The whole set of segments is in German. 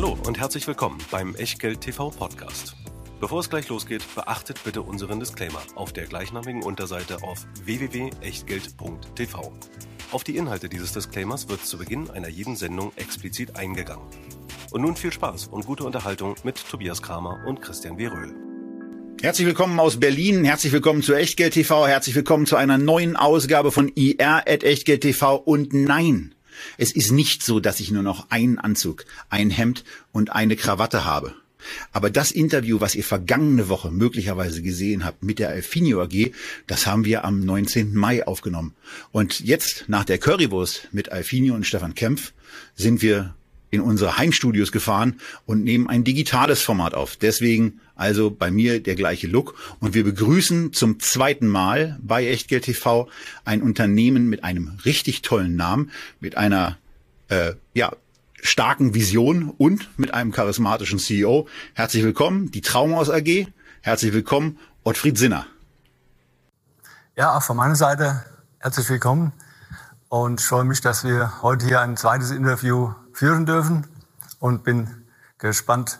Hallo und herzlich willkommen beim Echtgeld TV Podcast. Bevor es gleich losgeht, beachtet bitte unseren Disclaimer auf der gleichnamigen Unterseite auf www.echtgeld.tv. Auf die Inhalte dieses Disclaimers wird zu Beginn einer jeden Sendung explizit eingegangen. Und nun viel Spaß und gute Unterhaltung mit Tobias Kramer und Christian W. Röhl. Herzlich willkommen aus Berlin, herzlich willkommen zu Echtgeld TV, herzlich willkommen zu einer neuen Ausgabe von IR at Echtgeld TV und nein, es ist nicht so, dass ich nur noch einen Anzug, ein Hemd und eine Krawatte habe. Aber das Interview, was ihr vergangene Woche möglicherweise gesehen habt mit der Alfinio AG, das haben wir am 19. Mai aufgenommen. Und jetzt, nach der Currywurst mit Alfinio und Stefan Kempf, sind wir in unsere Heimstudios gefahren und nehmen ein digitales Format auf. Deswegen also bei mir der gleiche Look. Und wir begrüßen zum zweiten Mal bei Echtgeld TV ein Unternehmen mit einem richtig tollen Namen, mit einer äh, ja, starken Vision und mit einem charismatischen CEO. Herzlich willkommen, die Traumhaus AG. Herzlich willkommen, Ottfried Sinner. Ja, auch von meiner Seite herzlich willkommen und freue mich, dass wir heute hier ein zweites Interview führen dürfen und bin gespannt,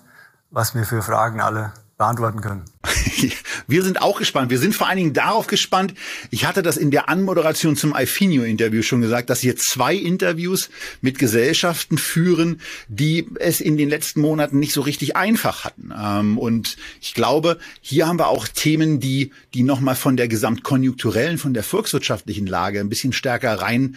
was wir für Fragen alle beantworten können. Wir sind auch gespannt. Wir sind vor allen Dingen darauf gespannt. Ich hatte das in der Anmoderation zum Ifinio-Interview schon gesagt, dass wir zwei Interviews mit Gesellschaften führen, die es in den letzten Monaten nicht so richtig einfach hatten. Ähm, und ich glaube, hier haben wir auch Themen, die, die nochmal von der gesamtkonjunkturellen, von der volkswirtschaftlichen Lage ein bisschen stärker rein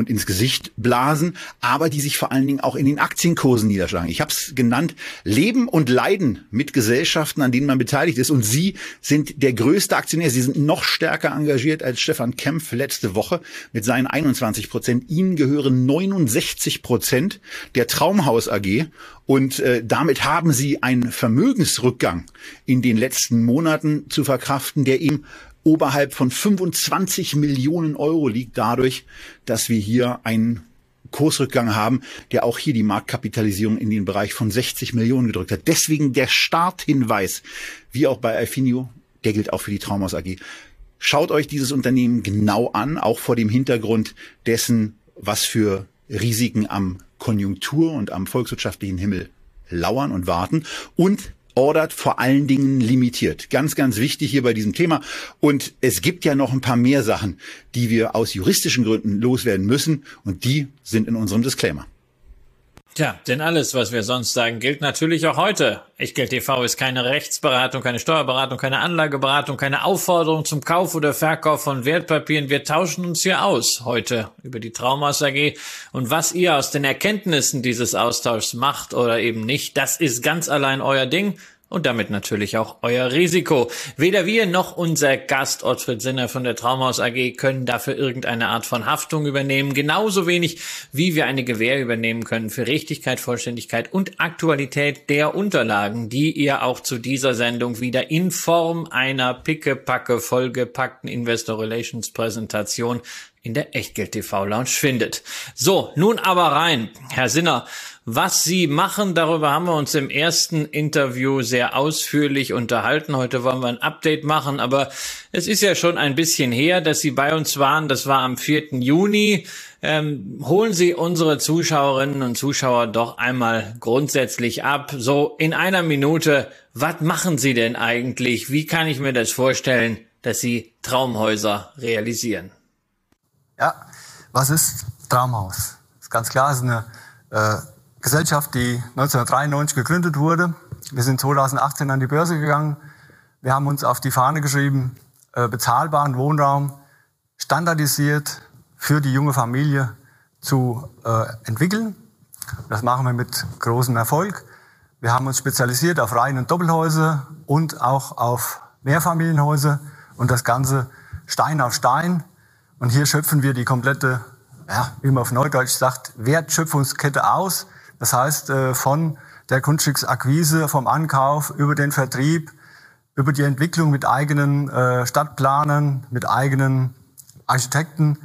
und ins Gesicht blasen, aber die sich vor allen Dingen auch in den Aktienkursen niederschlagen. Ich habe es genannt, Leben und Leiden mit Gesellschaften, an denen man beteiligt ist. Und Sie sind der größte Aktionär. Sie sind noch stärker engagiert als Stefan Kempf letzte Woche mit seinen 21 Prozent. Ihnen gehören 69 Prozent der Traumhaus AG. Und äh, damit haben Sie einen Vermögensrückgang in den letzten Monaten zu verkraften, der ihm oberhalb von 25 Millionen Euro liegt dadurch, dass wir hier einen Kursrückgang haben, der auch hier die Marktkapitalisierung in den Bereich von 60 Millionen gedrückt hat. Deswegen der Starthinweis, wie auch bei Alfinio, der gilt auch für die Traumhaus AG. Schaut euch dieses Unternehmen genau an, auch vor dem Hintergrund dessen, was für Risiken am Konjunktur und am volkswirtschaftlichen Himmel lauern und warten und ordert vor allen Dingen limitiert. Ganz, ganz wichtig hier bei diesem Thema. Und es gibt ja noch ein paar mehr Sachen, die wir aus juristischen Gründen loswerden müssen. Und die sind in unserem Disclaimer. Tja, denn alles, was wir sonst sagen, gilt natürlich auch heute. Echtgeld TV ist keine Rechtsberatung, keine Steuerberatung, keine Anlageberatung, keine Aufforderung zum Kauf oder Verkauf von Wertpapieren. Wir tauschen uns hier aus heute über die Traumas AG. Und was ihr aus den Erkenntnissen dieses Austauschs macht oder eben nicht, das ist ganz allein euer Ding und damit natürlich auch euer Risiko. Weder wir noch unser Gast Ottfried Sinner von der Traumhaus AG können dafür irgendeine Art von Haftung übernehmen, genauso wenig wie wir eine Gewähr übernehmen können für Richtigkeit, Vollständigkeit und Aktualität der Unterlagen, die ihr auch zu dieser Sendung wieder in Form einer pickepacke vollgepackten Investor Relations Präsentation in der Echtgeld TV Lounge findet. So, nun aber rein. Herr Sinner, was Sie machen, darüber haben wir uns im ersten Interview sehr ausführlich unterhalten. Heute wollen wir ein Update machen, aber es ist ja schon ein bisschen her, dass Sie bei uns waren. Das war am 4. Juni. Ähm, holen Sie unsere Zuschauerinnen und Zuschauer doch einmal grundsätzlich ab. So in einer Minute, was machen Sie denn eigentlich? Wie kann ich mir das vorstellen, dass Sie Traumhäuser realisieren? Ja, was ist Traumhaus? Ist ganz klar, ist eine äh, Gesellschaft, die 1993 gegründet wurde. Wir sind 2018 an die Börse gegangen. Wir haben uns auf die Fahne geschrieben, äh, bezahlbaren Wohnraum standardisiert für die junge Familie zu äh, entwickeln. Das machen wir mit großem Erfolg. Wir haben uns spezialisiert auf Reihen- und Doppelhäuser und auch auf Mehrfamilienhäuser und das Ganze Stein auf Stein. Und hier schöpfen wir die komplette, ja, wie man auf Neudeutsch sagt, Wertschöpfungskette aus. Das heißt, äh, von der Grundstücksakquise, vom Ankauf über den Vertrieb, über die Entwicklung mit eigenen äh, Stadtplanern, mit eigenen Architekten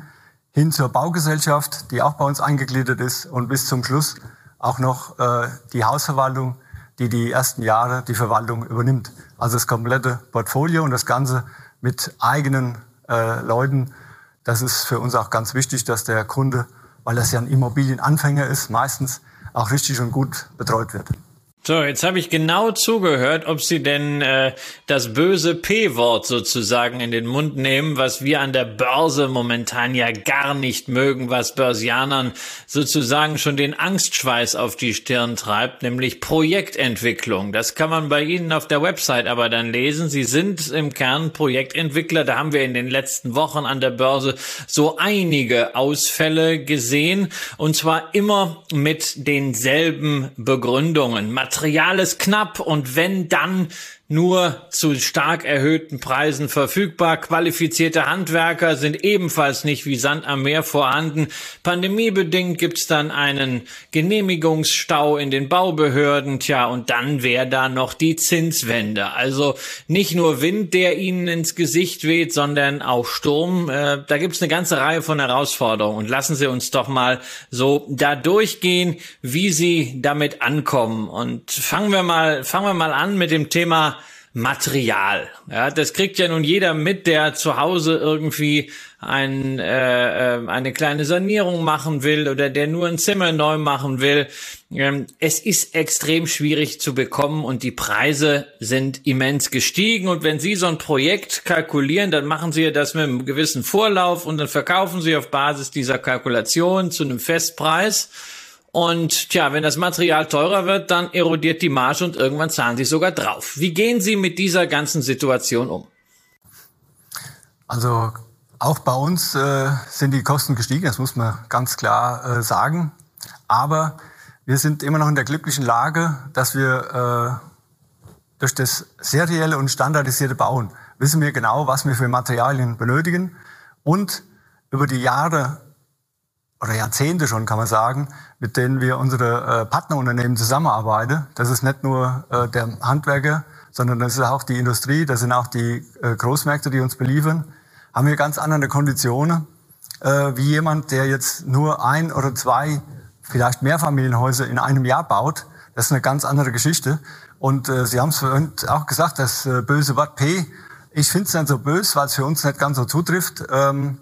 hin zur Baugesellschaft, die auch bei uns eingegliedert ist und bis zum Schluss auch noch äh, die Hausverwaltung, die die ersten Jahre die Verwaltung übernimmt. Also das komplette Portfolio und das Ganze mit eigenen Leuten. Das ist für uns auch ganz wichtig, dass der Kunde, weil das ja ein Immobilienanfänger ist, meistens auch richtig und gut betreut wird. So, jetzt habe ich genau zugehört, ob Sie denn äh, das böse P-Wort sozusagen in den Mund nehmen, was wir an der Börse momentan ja gar nicht mögen, was Börsianern sozusagen schon den Angstschweiß auf die Stirn treibt, nämlich Projektentwicklung. Das kann man bei Ihnen auf der Website aber dann lesen. Sie sind im Kern Projektentwickler. Da haben wir in den letzten Wochen an der Börse so einige Ausfälle gesehen und zwar immer mit denselben Begründungen. Material ist knapp und wenn dann nur zu stark erhöhten Preisen verfügbar. Qualifizierte Handwerker sind ebenfalls nicht wie Sand am Meer vorhanden. Pandemiebedingt gibt's dann einen Genehmigungsstau in den Baubehörden. Tja, und dann wäre da noch die Zinswende. Also nicht nur Wind, der ihnen ins Gesicht weht, sondern auch Sturm. Äh, da gibt's eine ganze Reihe von Herausforderungen. Und lassen Sie uns doch mal so da durchgehen, wie Sie damit ankommen. Und fangen wir mal, fangen wir mal an mit dem Thema Material. Ja, das kriegt ja nun jeder mit, der zu Hause irgendwie ein, äh, äh, eine kleine Sanierung machen will oder der nur ein Zimmer neu machen will. Ähm, es ist extrem schwierig zu bekommen und die Preise sind immens gestiegen. Und wenn Sie so ein Projekt kalkulieren, dann machen Sie das mit einem gewissen Vorlauf und dann verkaufen Sie auf Basis dieser Kalkulation zu einem Festpreis. Und tja, wenn das Material teurer wird, dann erodiert die Marge und irgendwann zahlen Sie sogar drauf. Wie gehen Sie mit dieser ganzen Situation um? Also auch bei uns äh, sind die Kosten gestiegen, das muss man ganz klar äh, sagen. Aber wir sind immer noch in der glücklichen Lage, dass wir äh, durch das serielle und standardisierte Bauen wissen wir genau, was wir für Materialien benötigen und über die Jahre oder Jahrzehnte schon, kann man sagen, mit denen wir unsere äh, Partnerunternehmen zusammenarbeiten. Das ist nicht nur äh, der Handwerker, sondern das ist auch die Industrie, das sind auch die äh, Großmärkte, die uns beliefern. Haben wir ganz andere Konditionen äh, wie jemand, der jetzt nur ein oder zwei, vielleicht Mehrfamilienhäuser in einem Jahr baut. Das ist eine ganz andere Geschichte. Und äh, Sie haben es auch gesagt, das äh, böse Wort P. Ich finde es nicht so böse, weil es für uns nicht ganz so zutrifft, ähm,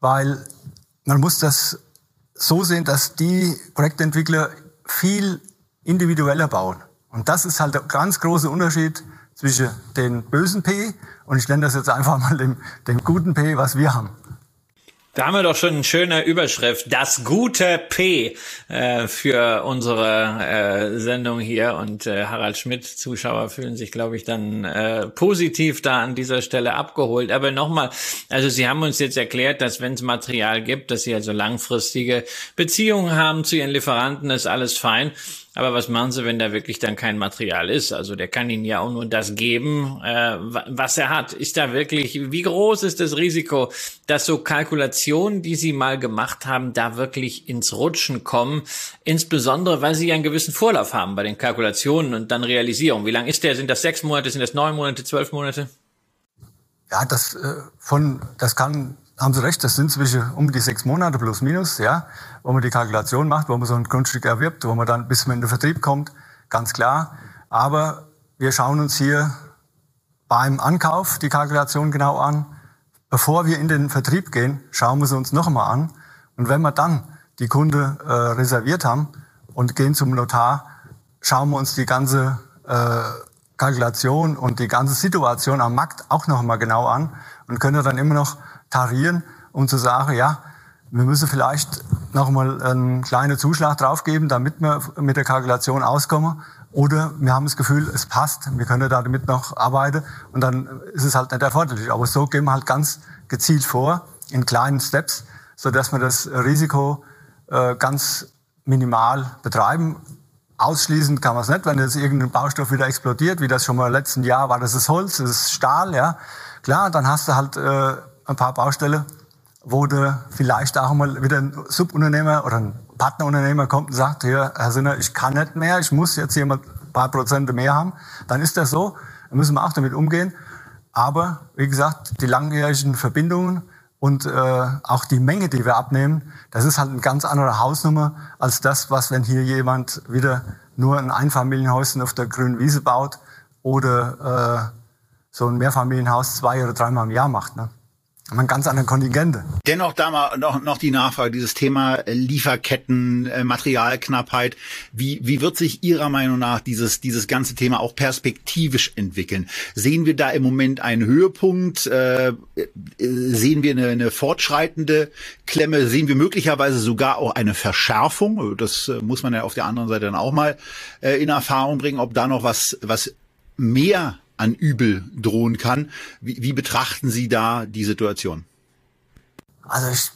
weil man muss das so sehen, dass die Projektentwickler viel individueller bauen. Und das ist halt der ganz große Unterschied zwischen den bösen P und ich nenne das jetzt einfach mal dem, dem guten P, was wir haben. Da haben wir doch schon eine schöne Überschrift. Das gute P äh, für unsere äh, Sendung hier. Und äh, Harald Schmidt, Zuschauer fühlen sich, glaube ich, dann äh, positiv da an dieser Stelle abgeholt. Aber nochmal, also Sie haben uns jetzt erklärt, dass wenn es Material gibt, dass Sie also langfristige Beziehungen haben zu Ihren Lieferanten, ist alles fein. Aber was machen Sie, wenn da wirklich dann kein Material ist? Also der kann Ihnen ja auch nur das geben, äh, was er hat. Ist da wirklich, wie groß ist das Risiko, dass so Kalkulationen, die Sie mal gemacht haben, da wirklich ins Rutschen kommen? Insbesondere, weil Sie ja einen gewissen Vorlauf haben bei den Kalkulationen und dann Realisierung. Wie lang ist der? Sind das sechs Monate? Sind das neun Monate? Zwölf Monate? Ja, das äh, von, das kann haben Sie recht, das sind zwischen um die sechs Monate plus minus, ja, wo man die Kalkulation macht, wo man so ein Grundstück erwirbt, wo man dann bis man in den Vertrieb kommt, ganz klar. Aber wir schauen uns hier beim Ankauf die Kalkulation genau an. Bevor wir in den Vertrieb gehen, schauen wir sie uns noch einmal an. Und wenn wir dann die Kunde äh, reserviert haben und gehen zum Notar, schauen wir uns die ganze äh, Kalkulation und die ganze Situation am Markt auch noch einmal genau an und können dann immer noch tarieren, um zu sagen, ja, wir müssen vielleicht noch mal einen kleinen Zuschlag draufgeben, damit wir mit der Kalkulation auskommen. Oder wir haben das Gefühl, es passt, wir können da damit noch arbeiten und dann ist es halt nicht erforderlich. Aber so gehen wir halt ganz gezielt vor, in kleinen Steps, so dass wir das Risiko äh, ganz minimal betreiben. Ausschließend kann man es nicht, wenn jetzt irgendein Baustoff wieder explodiert, wie das schon mal letzten Jahr war, das ist Holz, das ist Stahl, ja. Klar, dann hast du halt äh, ein paar Baustellen, wo du vielleicht auch mal wieder ein Subunternehmer oder ein Partnerunternehmer kommt und sagt, hier, Herr Sinner, ich kann nicht mehr, ich muss jetzt hier mal ein paar Prozente mehr haben, dann ist das so. Da müssen wir auch damit umgehen. Aber, wie gesagt, die langjährigen Verbindungen und äh, auch die Menge, die wir abnehmen, das ist halt eine ganz andere Hausnummer als das, was, wenn hier jemand wieder nur ein Einfamilienhäuschen auf der grünen Wiese baut oder äh, so ein Mehrfamilienhaus zwei oder dreimal im Jahr macht. Ne? Man ganz andere Kontingente. Dennoch da mal noch, noch die Nachfrage, dieses Thema äh, Lieferketten, äh, Materialknappheit. Wie, wie wird sich Ihrer Meinung nach dieses, dieses ganze Thema auch perspektivisch entwickeln? Sehen wir da im Moment einen Höhepunkt? Äh, sehen wir eine, eine fortschreitende Klemme? Sehen wir möglicherweise sogar auch eine Verschärfung? Das muss man ja auf der anderen Seite dann auch mal in Erfahrung bringen, ob da noch was, was mehr an Übel drohen kann. Wie, wie betrachten Sie da die Situation? Also ich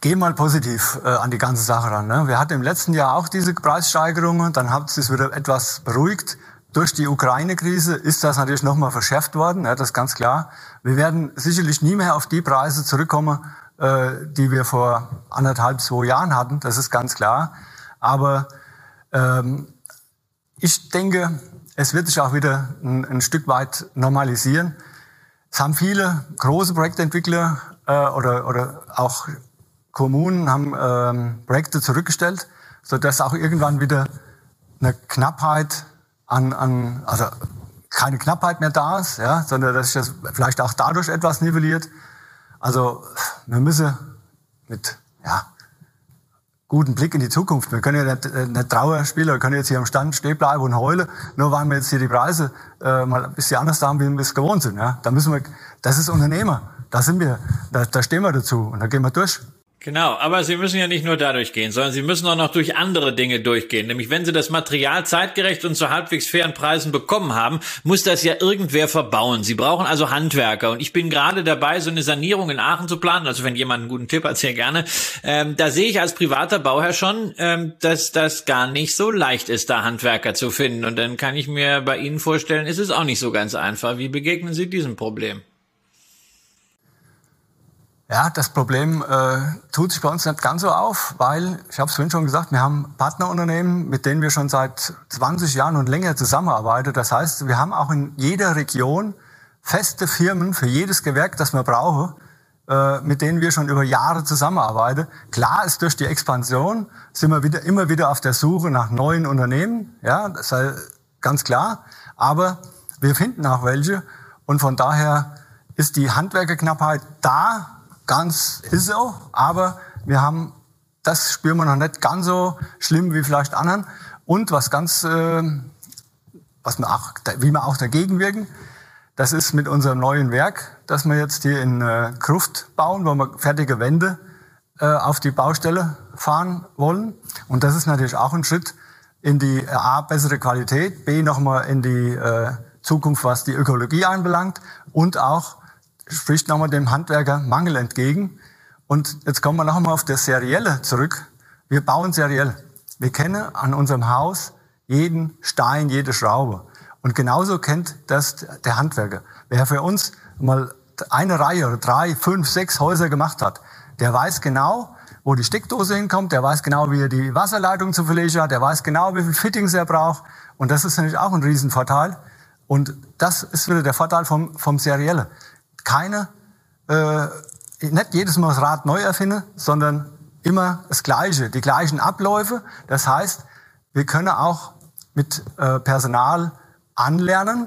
gehe mal positiv äh, an die ganze Sache ran. Ne? Wir hatten im letzten Jahr auch diese Preissteigerungen, dann hat es wieder etwas beruhigt. Durch die Ukraine-Krise ist das natürlich nochmal verschärft worden, ja, das ist ganz klar. Wir werden sicherlich nie mehr auf die Preise zurückkommen, äh, die wir vor anderthalb, zwei Jahren hatten, das ist ganz klar. Aber ähm, ich denke, es wird sich auch wieder ein, ein Stück weit normalisieren. Es haben viele große Projektentwickler äh, oder, oder auch Kommunen haben ähm, Projekte zurückgestellt, so dass auch irgendwann wieder eine Knappheit an, an also keine Knappheit mehr da ist, ja, sondern dass sich das vielleicht auch dadurch etwas nivelliert. Also wir müssen mit ja, guten Blick in die Zukunft. Wir können ja nicht, äh, nicht Trauerspieler, wir können jetzt hier am Stand stehen bleiben und heulen, nur weil wir jetzt hier die Preise äh, mal ein bisschen anders haben, wie wir es gewohnt sind. Ja? Da müssen wir, das ist Unternehmer, da sind wir, da, da stehen wir dazu und da gehen wir durch. Genau, aber Sie müssen ja nicht nur dadurch gehen, sondern Sie müssen auch noch durch andere Dinge durchgehen. Nämlich wenn Sie das Material zeitgerecht und zu halbwegs fairen Preisen bekommen haben, muss das ja irgendwer verbauen. Sie brauchen also Handwerker. Und ich bin gerade dabei, so eine Sanierung in Aachen zu planen. Also wenn jemand einen guten Tipp hat, sehr gerne. Ähm, da sehe ich als privater Bauherr schon, ähm, dass das gar nicht so leicht ist, da Handwerker zu finden. Und dann kann ich mir bei Ihnen vorstellen, ist es auch nicht so ganz einfach. Wie begegnen Sie diesem Problem? Ja, das Problem äh, tut sich bei uns nicht ganz so auf, weil, ich habe es vorhin schon gesagt, wir haben Partnerunternehmen, mit denen wir schon seit 20 Jahren und länger zusammenarbeiten. Das heißt, wir haben auch in jeder Region feste Firmen für jedes Gewerk, das wir brauchen, äh, mit denen wir schon über Jahre zusammenarbeiten. Klar ist durch die Expansion sind wir wieder, immer wieder auf der Suche nach neuen Unternehmen, ja, das ist ganz klar. Aber wir finden auch welche und von daher ist die Handwerkerknappheit da, ganz ist so, aber wir haben, das spüren wir noch nicht ganz so schlimm wie vielleicht anderen. Und was ganz, äh, was wir auch, wie wir auch dagegen wirken, das ist mit unserem neuen Werk, das wir jetzt hier in äh, Gruft bauen, wo wir fertige Wände äh, auf die Baustelle fahren wollen. Und das ist natürlich auch ein Schritt in die A, bessere Qualität, B, nochmal in die äh, Zukunft, was die Ökologie anbelangt und auch spricht nochmal dem Handwerker Mangel entgegen. Und jetzt kommen wir noch einmal auf das Serielle zurück. Wir bauen seriell. Wir kennen an unserem Haus jeden Stein, jede Schraube. Und genauso kennt das der Handwerker. Wer für uns mal eine Reihe oder drei, fünf, sechs Häuser gemacht hat, der weiß genau, wo die Steckdose hinkommt, der weiß genau, wie er die Wasserleitung zu verlegen hat, der weiß genau, wie viel Fittings er braucht. Und das ist natürlich auch ein Riesenvorteil. Und das ist wieder der Vorteil vom, vom Serielle keine, äh, nicht jedes Mal das Rad neu erfinden, sondern immer das Gleiche, die gleichen Abläufe. Das heißt, wir können auch mit äh, Personal anlernen,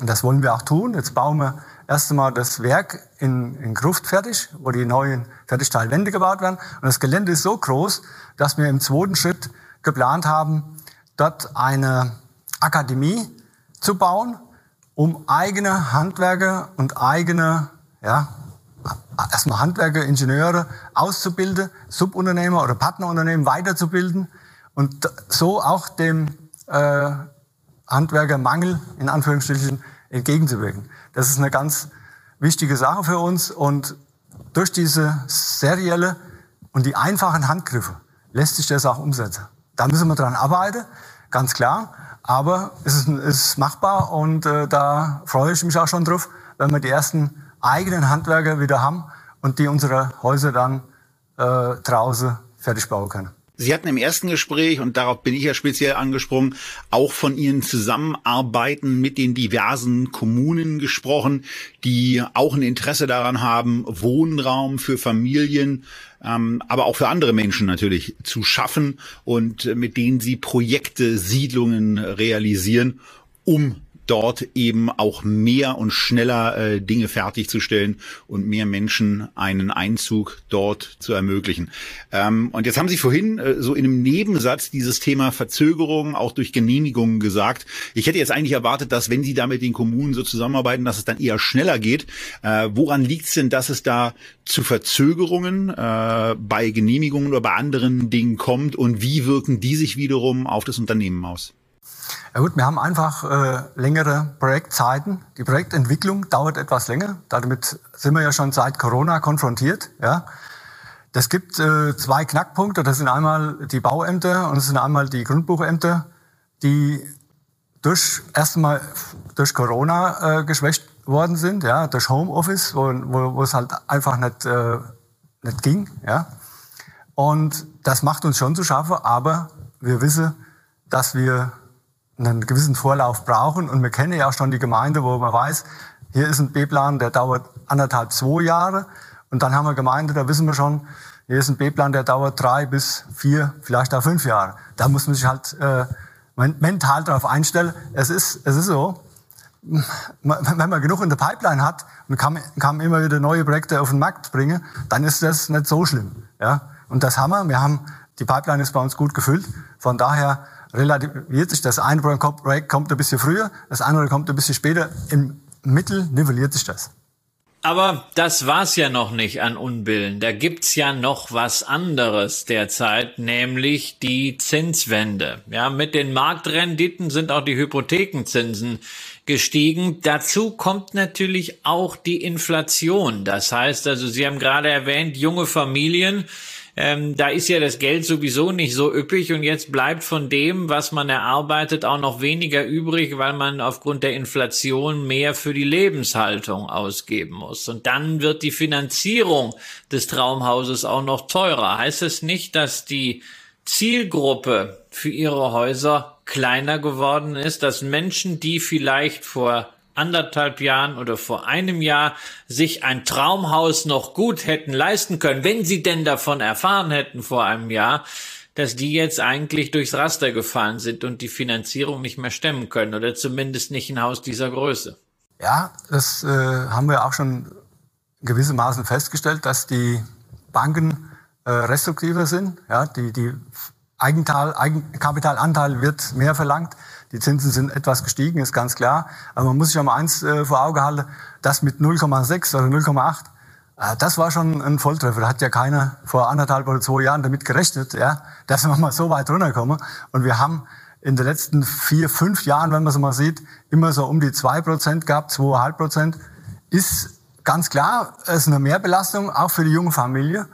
und das wollen wir auch tun. Jetzt bauen wir erst einmal das Werk in, in Gruft fertig, wo die neuen Fertigteilwände gebaut werden. Und das Gelände ist so groß, dass wir im zweiten Schritt geplant haben, dort eine Akademie zu bauen, um eigene Handwerker und eigene, ja, erstmal Handwerker, Ingenieure auszubilden, Subunternehmer oder Partnerunternehmen weiterzubilden und so auch dem äh, Handwerkermangel in Anführungsstrichen entgegenzuwirken. Das ist eine ganz wichtige Sache für uns und durch diese serielle und die einfachen Handgriffe lässt sich das auch umsetzen. Da müssen wir dran arbeiten, ganz klar. Aber es ist, es ist machbar und äh, da freue ich mich auch schon drauf, wenn wir die ersten eigenen Handwerker wieder haben und die unsere Häuser dann äh, draußen fertig bauen können. Sie hatten im ersten Gespräch, und darauf bin ich ja speziell angesprungen, auch von Ihren Zusammenarbeiten mit den diversen Kommunen gesprochen, die auch ein Interesse daran haben, Wohnraum für Familien, ähm, aber auch für andere Menschen natürlich zu schaffen und mit denen Sie Projekte, Siedlungen realisieren, um dort eben auch mehr und schneller äh, Dinge fertigzustellen und mehr Menschen einen Einzug dort zu ermöglichen. Ähm, und jetzt haben Sie vorhin äh, so in einem Nebensatz dieses Thema Verzögerung auch durch Genehmigungen gesagt. Ich hätte jetzt eigentlich erwartet, dass wenn Sie da mit den Kommunen so zusammenarbeiten, dass es dann eher schneller geht. Äh, woran liegt es denn, dass es da zu Verzögerungen äh, bei Genehmigungen oder bei anderen Dingen kommt und wie wirken die sich wiederum auf das Unternehmen aus? Ja gut, wir haben einfach äh, längere Projektzeiten. Die Projektentwicklung dauert etwas länger. Damit sind wir ja schon seit Corona konfrontiert. Ja. Das gibt äh, zwei Knackpunkte. Das sind einmal die Bauämter und das sind einmal die Grundbuchämter, die durch erstmal durch Corona äh, geschwächt worden sind, ja, durch Homeoffice, wo, wo, wo es halt einfach nicht, äh, nicht ging. Ja. Und das macht uns schon zu schaffen, aber wir wissen, dass wir einen gewissen Vorlauf brauchen. Und wir kennen ja auch schon die Gemeinde, wo man weiß, hier ist ein B-Plan, der dauert anderthalb, zwei Jahre. Und dann haben wir Gemeinde, da wissen wir schon, hier ist ein B-Plan, der dauert drei bis vier, vielleicht auch fünf Jahre. Da muss man sich halt äh, mental darauf einstellen. Es ist, es ist so, wenn man genug in der Pipeline hat und kann, kann immer wieder neue Projekte auf den Markt bringen, dann ist das nicht so schlimm. Ja? Und das haben wir. Wir haben, die Pipeline ist bei uns gut gefüllt. Von daher relativiert sich das. eine Projekt kommt ein bisschen früher, das andere kommt ein bisschen später. Im Mittel nivelliert sich das. Aber das war's ja noch nicht an Unbillen. Da gibt's ja noch was anderes derzeit, nämlich die Zinswende. Ja, mit den Marktrenditen sind auch die Hypothekenzinsen gestiegen. Dazu kommt natürlich auch die Inflation. Das heißt also, Sie haben gerade erwähnt, junge Familien, ähm, da ist ja das Geld sowieso nicht so üppig und jetzt bleibt von dem, was man erarbeitet, auch noch weniger übrig, weil man aufgrund der Inflation mehr für die Lebenshaltung ausgeben muss. Und dann wird die Finanzierung des Traumhauses auch noch teurer. Heißt es nicht, dass die Zielgruppe für ihre Häuser kleiner geworden ist, dass Menschen, die vielleicht vor anderthalb Jahren oder vor einem Jahr sich ein Traumhaus noch gut hätten leisten können, wenn sie denn davon erfahren hätten vor einem Jahr, dass die jetzt eigentlich durchs Raster gefallen sind und die Finanzierung nicht mehr stemmen können oder zumindest nicht ein Haus dieser Größe. Ja, das äh, haben wir auch schon gewissermaßen festgestellt, dass die Banken äh, restriktiver sind. Ja, die, die Eigental, Eigenkapitalanteil wird mehr verlangt. Die Zinsen sind etwas gestiegen, ist ganz klar. Aber man muss sich auch mal eins äh, vor Augen halten, das mit 0,6 oder 0,8, äh, das war schon ein Volltreffer. Da hat ja keiner vor anderthalb oder zwei Jahren damit gerechnet, ja, dass wir mal so weit runterkommen. Und wir haben in den letzten vier, fünf Jahren, wenn man so mal sieht, immer so um die zwei Prozent gehabt, zweieinhalb Prozent. Ist ganz klar, ist eine Mehrbelastung, auch für die junge Familie.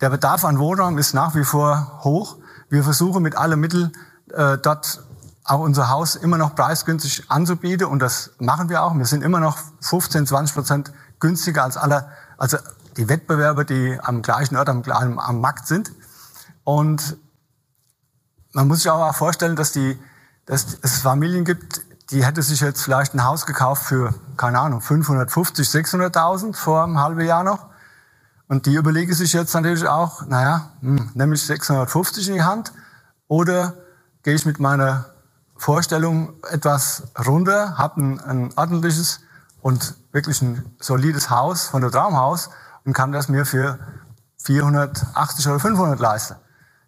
Der Bedarf an Wohnraum ist nach wie vor hoch. Wir versuchen mit allen Mitteln äh, dort auch unser Haus immer noch preisgünstig anzubieten und das machen wir auch. Wir sind immer noch 15, 20 Prozent günstiger als alle, also die Wettbewerber, die am gleichen Ort am, am, am Markt sind. Und man muss sich auch vorstellen, dass, die, dass es Familien gibt, die hätte sich jetzt vielleicht ein Haus gekauft für, keine Ahnung, 550, 600.000 vor einem halben Jahr noch. Und die überlegen sich jetzt natürlich auch, naja, hm, nehme ich 650 in die Hand oder gehe ich mit meiner Vorstellung etwas runter, habe ein, ordentliches und wirklich ein solides Haus von der Traumhaus und kann das mir für 480 oder 500 leisten.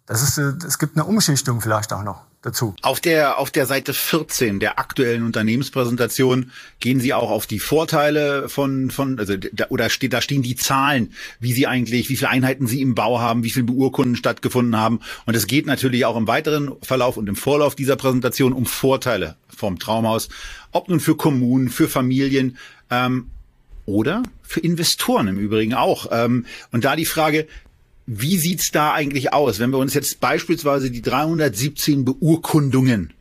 Das ist, äh, es gibt eine Umschichtung vielleicht auch noch dazu. Auf der, auf der Seite 14 der aktuellen Unternehmenspräsentation gehen Sie auch auf die Vorteile von, von, also, da, oder steht, da stehen die Zahlen, wie Sie eigentlich, wie viele Einheiten Sie im Bau haben, wie viele Beurkunden stattgefunden haben. Und es geht natürlich auch im weiteren Verlauf und im Vorlauf dieser Präsentation um Vorteile vom Traumhaus. Ob nun für Kommunen, für Familien, ähm, oder für Investoren im Übrigen auch. Ähm, und da die Frage, wie sieht's da eigentlich aus, wenn wir uns jetzt beispielsweise die 317 Beurkundungen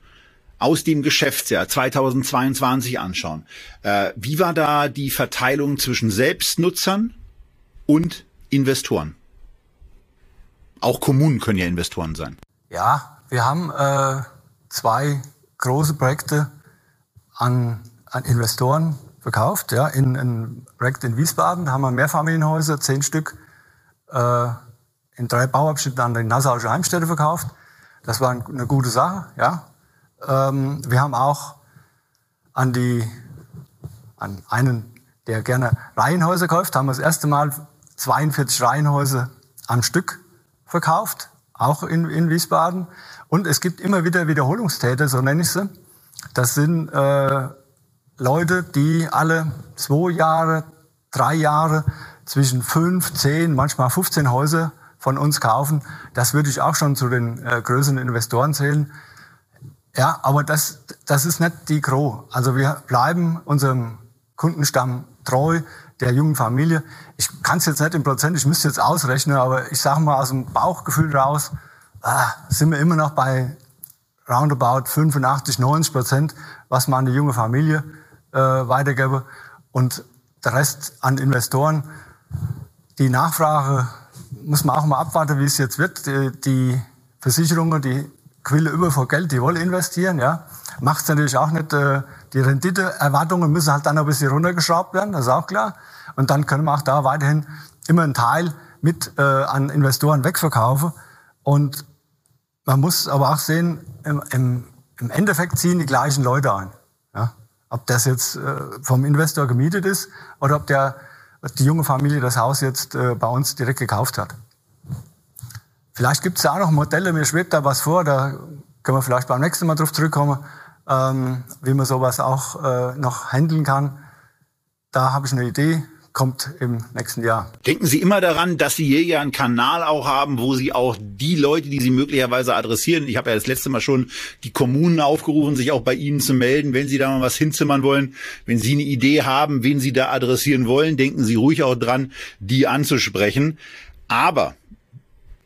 aus dem Geschäftsjahr 2022 anschauen? Äh, wie war da die Verteilung zwischen Selbstnutzern und Investoren? Auch Kommunen können ja Investoren sein. Ja, wir haben äh, zwei große Projekte an, an Investoren verkauft. Ja, in, in Projekt in Wiesbaden haben wir Mehrfamilienhäuser, zehn Stück, äh, in drei Bauabschnitten an die Nassauische Heimstätte verkauft. Das war eine gute Sache, ja. Ähm, wir haben auch an die, an einen, der gerne Reihenhäuser kauft, haben wir das erste Mal 42 Reihenhäuser am Stück verkauft, auch in, in Wiesbaden. Und es gibt immer wieder Wiederholungstäter, so nenne ich sie. Das sind äh, Leute, die alle zwei Jahre, drei Jahre zwischen fünf, zehn, manchmal 15 Häuser von uns kaufen. Das würde ich auch schon zu den äh, größeren Investoren zählen. Ja, aber das, das ist nicht die Gros. Also wir bleiben unserem Kundenstamm treu, der jungen Familie. Ich kann es jetzt nicht im Prozent, ich müsste jetzt ausrechnen, aber ich sage mal aus dem Bauchgefühl raus, ah, sind wir immer noch bei roundabout 85, 90 Prozent, was man an die junge Familie äh, weitergebe. Und der Rest an Investoren. Die Nachfrage muss man auch mal abwarten, wie es jetzt wird. Die, die Versicherungen, die Quille über vor Geld, die wollen investieren, ja. Macht natürlich auch nicht, äh, die Renditeerwartungen müssen halt dann ein bisschen runtergeschraubt werden, das ist auch klar. Und dann können wir auch da weiterhin immer einen Teil mit äh, an Investoren wegverkaufen. Und man muss aber auch sehen, im, im, im Endeffekt ziehen die gleichen Leute ein. Ja? Ob das jetzt äh, vom Investor gemietet ist oder ob der, die junge Familie das Haus jetzt äh, bei uns direkt gekauft hat. Vielleicht gibt es ja auch noch Modelle, mir schwebt da was vor, da können wir vielleicht beim nächsten Mal drauf zurückkommen, ähm, wie man sowas auch äh, noch handeln kann. Da habe ich eine Idee, kommt im nächsten Jahr. Denken Sie immer daran, dass Sie hier ja einen Kanal auch haben, wo Sie auch die Leute, die Sie möglicherweise adressieren, ich habe ja das letzte Mal schon die Kommunen aufgerufen, sich auch bei Ihnen zu melden, wenn Sie da mal was hinzimmern wollen. Wenn Sie eine Idee haben, wen Sie da adressieren wollen, denken Sie ruhig auch dran, die anzusprechen. Aber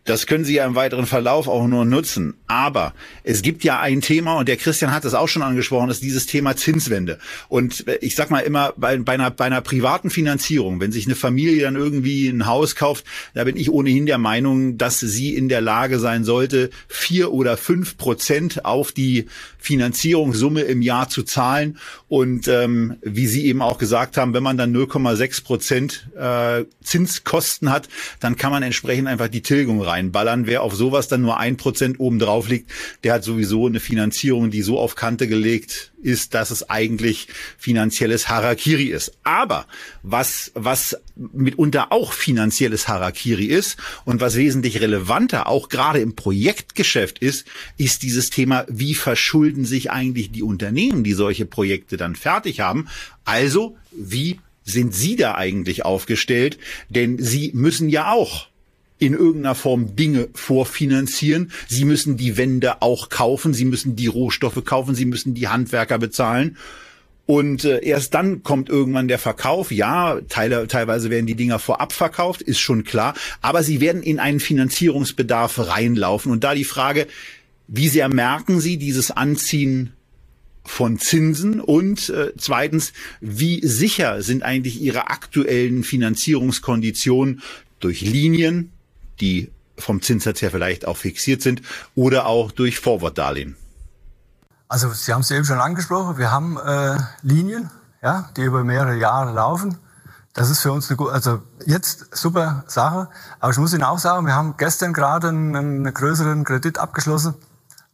das können Sie ja im weiteren Verlauf auch nur nutzen. Aber es gibt ja ein Thema, und der Christian hat es auch schon angesprochen, ist dieses Thema Zinswende. Und äh, ich sag mal immer, bei, bei, einer, bei einer privaten Finanzierung, wenn sich eine Familie dann irgendwie ein Haus kauft, da bin ich ohnehin der Meinung, dass sie in der Lage sein sollte, vier oder fünf Prozent auf die Finanzierungssumme im Jahr zu zahlen. Und ähm, wie Sie eben auch gesagt haben, wenn man dann 0,6 Prozent äh, Zinskosten hat, dann kann man entsprechend einfach die Tilgung reinballern. Wer auf sowas dann nur ein Prozent oben liegt, der hat sowieso eine Finanzierung, die so auf Kante gelegt ist, dass es eigentlich finanzielles Harakiri ist. Aber was, was mitunter auch finanzielles Harakiri ist und was wesentlich relevanter auch gerade im Projektgeschäft ist, ist dieses Thema, wie verschulden sich eigentlich die Unternehmen, die solche Projekte dann fertig haben. Also, wie sind Sie da eigentlich aufgestellt? Denn Sie müssen ja auch in irgendeiner Form Dinge vorfinanzieren. Sie müssen die Wände auch kaufen, sie müssen die Rohstoffe kaufen, sie müssen die Handwerker bezahlen. Und äh, erst dann kommt irgendwann der Verkauf. Ja, teilweise werden die Dinger vorab verkauft, ist schon klar. Aber sie werden in einen Finanzierungsbedarf reinlaufen. Und da die Frage, wie sehr merken Sie dieses Anziehen von Zinsen? Und äh, zweitens, wie sicher sind eigentlich Ihre aktuellen Finanzierungskonditionen durch Linien, die vom Zinssatz her vielleicht auch fixiert sind oder auch durch Forward-Darlehen? Also Sie haben es eben schon angesprochen, wir haben äh, Linien, ja, die über mehrere Jahre laufen. Das ist für uns eine, also jetzt super Sache. Aber ich muss Ihnen auch sagen, wir haben gestern gerade einen, einen größeren Kredit abgeschlossen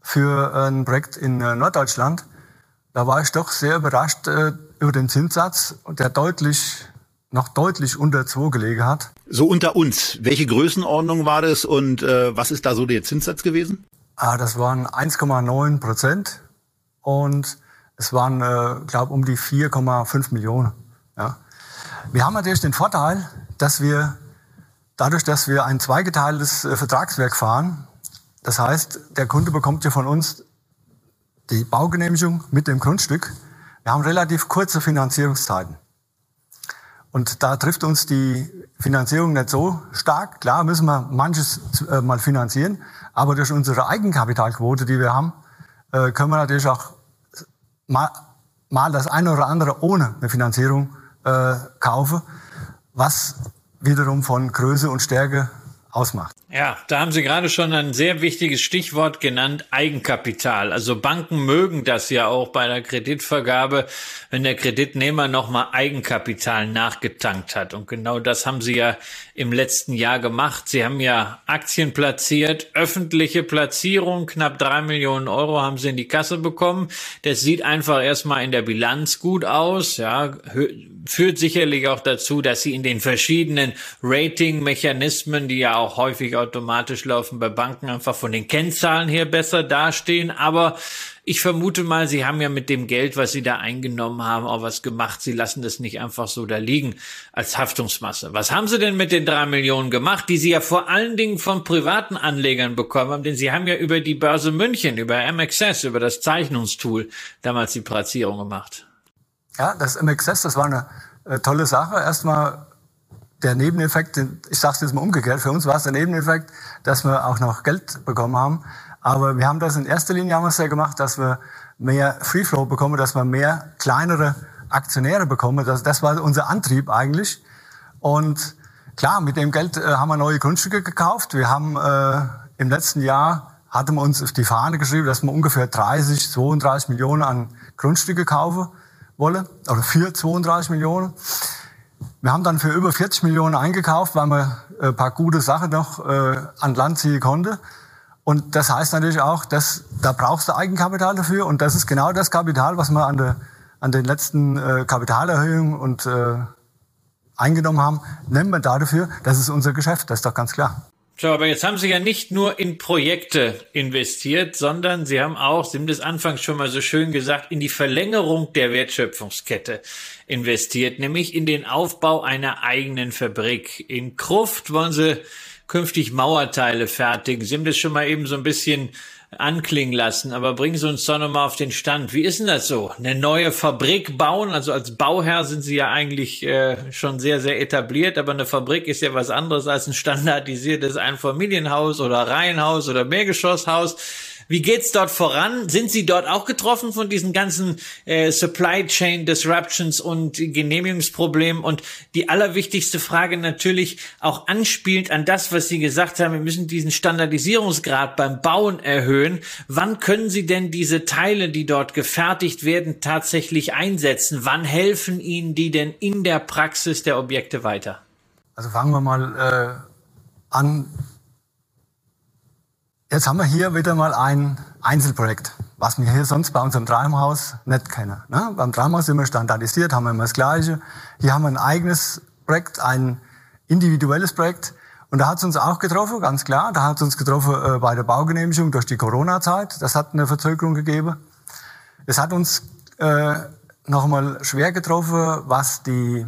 für ein Projekt in äh, Norddeutschland. Da war ich doch sehr überrascht äh, über den Zinssatz, der deutlich noch deutlich unter 2 gelegen hat. So unter uns, welche Größenordnung war das und äh, was ist da so der Zinssatz gewesen? Ah, das waren 1,9 Prozent und es waren, äh, glaube um die 4,5 Millionen. Ja. Wir haben natürlich den Vorteil, dass wir dadurch, dass wir ein zweigeteiltes äh, Vertragswerk fahren, das heißt, der Kunde bekommt ja von uns die Baugenehmigung mit dem Grundstück. Wir haben relativ kurze Finanzierungszeiten. Und da trifft uns die Finanzierung nicht so stark. Klar müssen wir manches äh, mal finanzieren, aber durch unsere Eigenkapitalquote, die wir haben, äh, können wir natürlich auch mal, mal das eine oder andere ohne eine Finanzierung äh, kaufen, was wiederum von Größe und Stärke ausmacht. Ja, da haben Sie gerade schon ein sehr wichtiges Stichwort genannt, Eigenkapital. Also Banken mögen das ja auch bei der Kreditvergabe, wenn der Kreditnehmer nochmal Eigenkapital nachgetankt hat. Und genau das haben Sie ja im letzten Jahr gemacht. Sie haben ja Aktien platziert, öffentliche Platzierung, knapp drei Millionen Euro haben Sie in die Kasse bekommen. Das sieht einfach erstmal in der Bilanz gut aus, ja, führt sicherlich auch dazu, dass Sie in den verschiedenen Rating-Mechanismen, die ja auch häufig automatisch laufen bei Banken, einfach von den Kennzahlen her besser dastehen. Aber ich vermute mal, Sie haben ja mit dem Geld, was Sie da eingenommen haben, auch was gemacht. Sie lassen das nicht einfach so da liegen als Haftungsmasse. Was haben Sie denn mit den drei Millionen gemacht, die Sie ja vor allen Dingen von privaten Anlegern bekommen haben? Denn Sie haben ja über die Börse München, über MXS, über das Zeichnungstool damals die Platzierung gemacht. Ja, das MXS, das war eine äh, tolle Sache. Erstmal der Nebeneffekt, ich sage es jetzt mal umgekehrt, für uns war es der Nebeneffekt, dass wir auch noch Geld bekommen haben. Aber wir haben das in erster Linie haben wir es ja gemacht, dass wir mehr Free Flow bekommen, dass wir mehr kleinere Aktionäre bekommen. Das, das war unser Antrieb eigentlich. Und klar, mit dem Geld äh, haben wir neue Grundstücke gekauft. Wir haben äh, im letzten Jahr hatten wir uns auf die Fahne geschrieben, dass wir ungefähr 30, 32 Millionen an Grundstücke kaufen wollen, oder für 32 Millionen. Wir haben dann für über 40 Millionen eingekauft, weil man ein paar gute Sachen noch äh, an Land ziehen konnte. Und das heißt natürlich auch, dass da brauchst du Eigenkapital dafür. Und das ist genau das Kapital, was wir an, der, an den letzten äh, Kapitalerhöhungen und äh, eingenommen haben, nehmen wir dafür. Das ist unser Geschäft, das ist doch ganz klar. So, aber jetzt haben Sie ja nicht nur in Projekte investiert, sondern Sie haben auch, Sie haben das anfangs schon mal so schön gesagt, in die Verlängerung der Wertschöpfungskette investiert, nämlich in den Aufbau einer eigenen Fabrik. In Kruft wollen Sie künftig Mauerteile fertigen. Sie haben das schon mal eben so ein bisschen anklingen lassen, aber bringen Sie uns doch nochmal auf den Stand. Wie ist denn das so? Eine neue Fabrik bauen? Also als Bauherr sind Sie ja eigentlich äh, schon sehr, sehr etabliert, aber eine Fabrik ist ja was anderes als ein standardisiertes Einfamilienhaus oder Reihenhaus oder Mehrgeschosshaus. Wie geht's dort voran? Sind Sie dort auch getroffen von diesen ganzen äh, Supply Chain Disruptions und Genehmigungsproblemen? Und die allerwichtigste Frage natürlich auch anspielend an das, was Sie gesagt haben, wir müssen diesen Standardisierungsgrad beim Bauen erhöhen. Wann können Sie denn diese Teile, die dort gefertigt werden, tatsächlich einsetzen? Wann helfen Ihnen die denn in der Praxis der Objekte weiter? Also fangen wir mal äh, an Jetzt haben wir hier wieder mal ein Einzelprojekt, was wir hier sonst bei unserem Traumhaus nicht kennen. Ne? Beim Traumhaus sind wir standardisiert, haben wir immer das Gleiche. Hier haben wir ein eigenes Projekt, ein individuelles Projekt. Und da hat es uns auch getroffen, ganz klar. Da hat es uns getroffen äh, bei der Baugenehmigung durch die Corona-Zeit. Das hat eine Verzögerung gegeben. Es hat uns äh, nochmal schwer getroffen, was die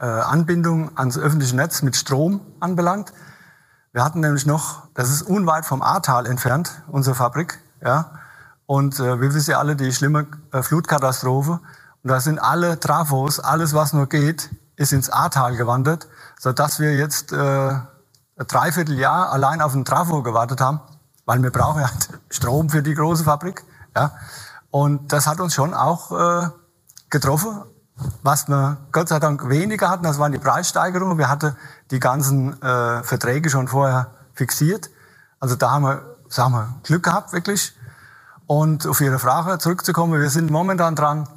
äh, Anbindung ans öffentliche Netz mit Strom anbelangt. Wir hatten nämlich noch, das ist unweit vom Ahrtal entfernt, unsere Fabrik, ja. Und äh, wir wissen ja alle die schlimme äh, Flutkatastrophe. Und da sind alle Trafos, alles was nur geht, ist ins Ahrtal gewandert, so dass wir jetzt äh, ein Dreivierteljahr allein auf den Trafo gewartet haben, weil wir brauchen ja Strom für die große Fabrik. Ja. Und das hat uns schon auch äh, getroffen. Was wir Gott sei Dank weniger hatten, das waren die Preissteigerungen. Wir hatten die ganzen äh, Verträge schon vorher fixiert. Also da haben wir, sagen wir, Glück gehabt, wirklich. Und auf Ihre Frage zurückzukommen, wir sind momentan dran,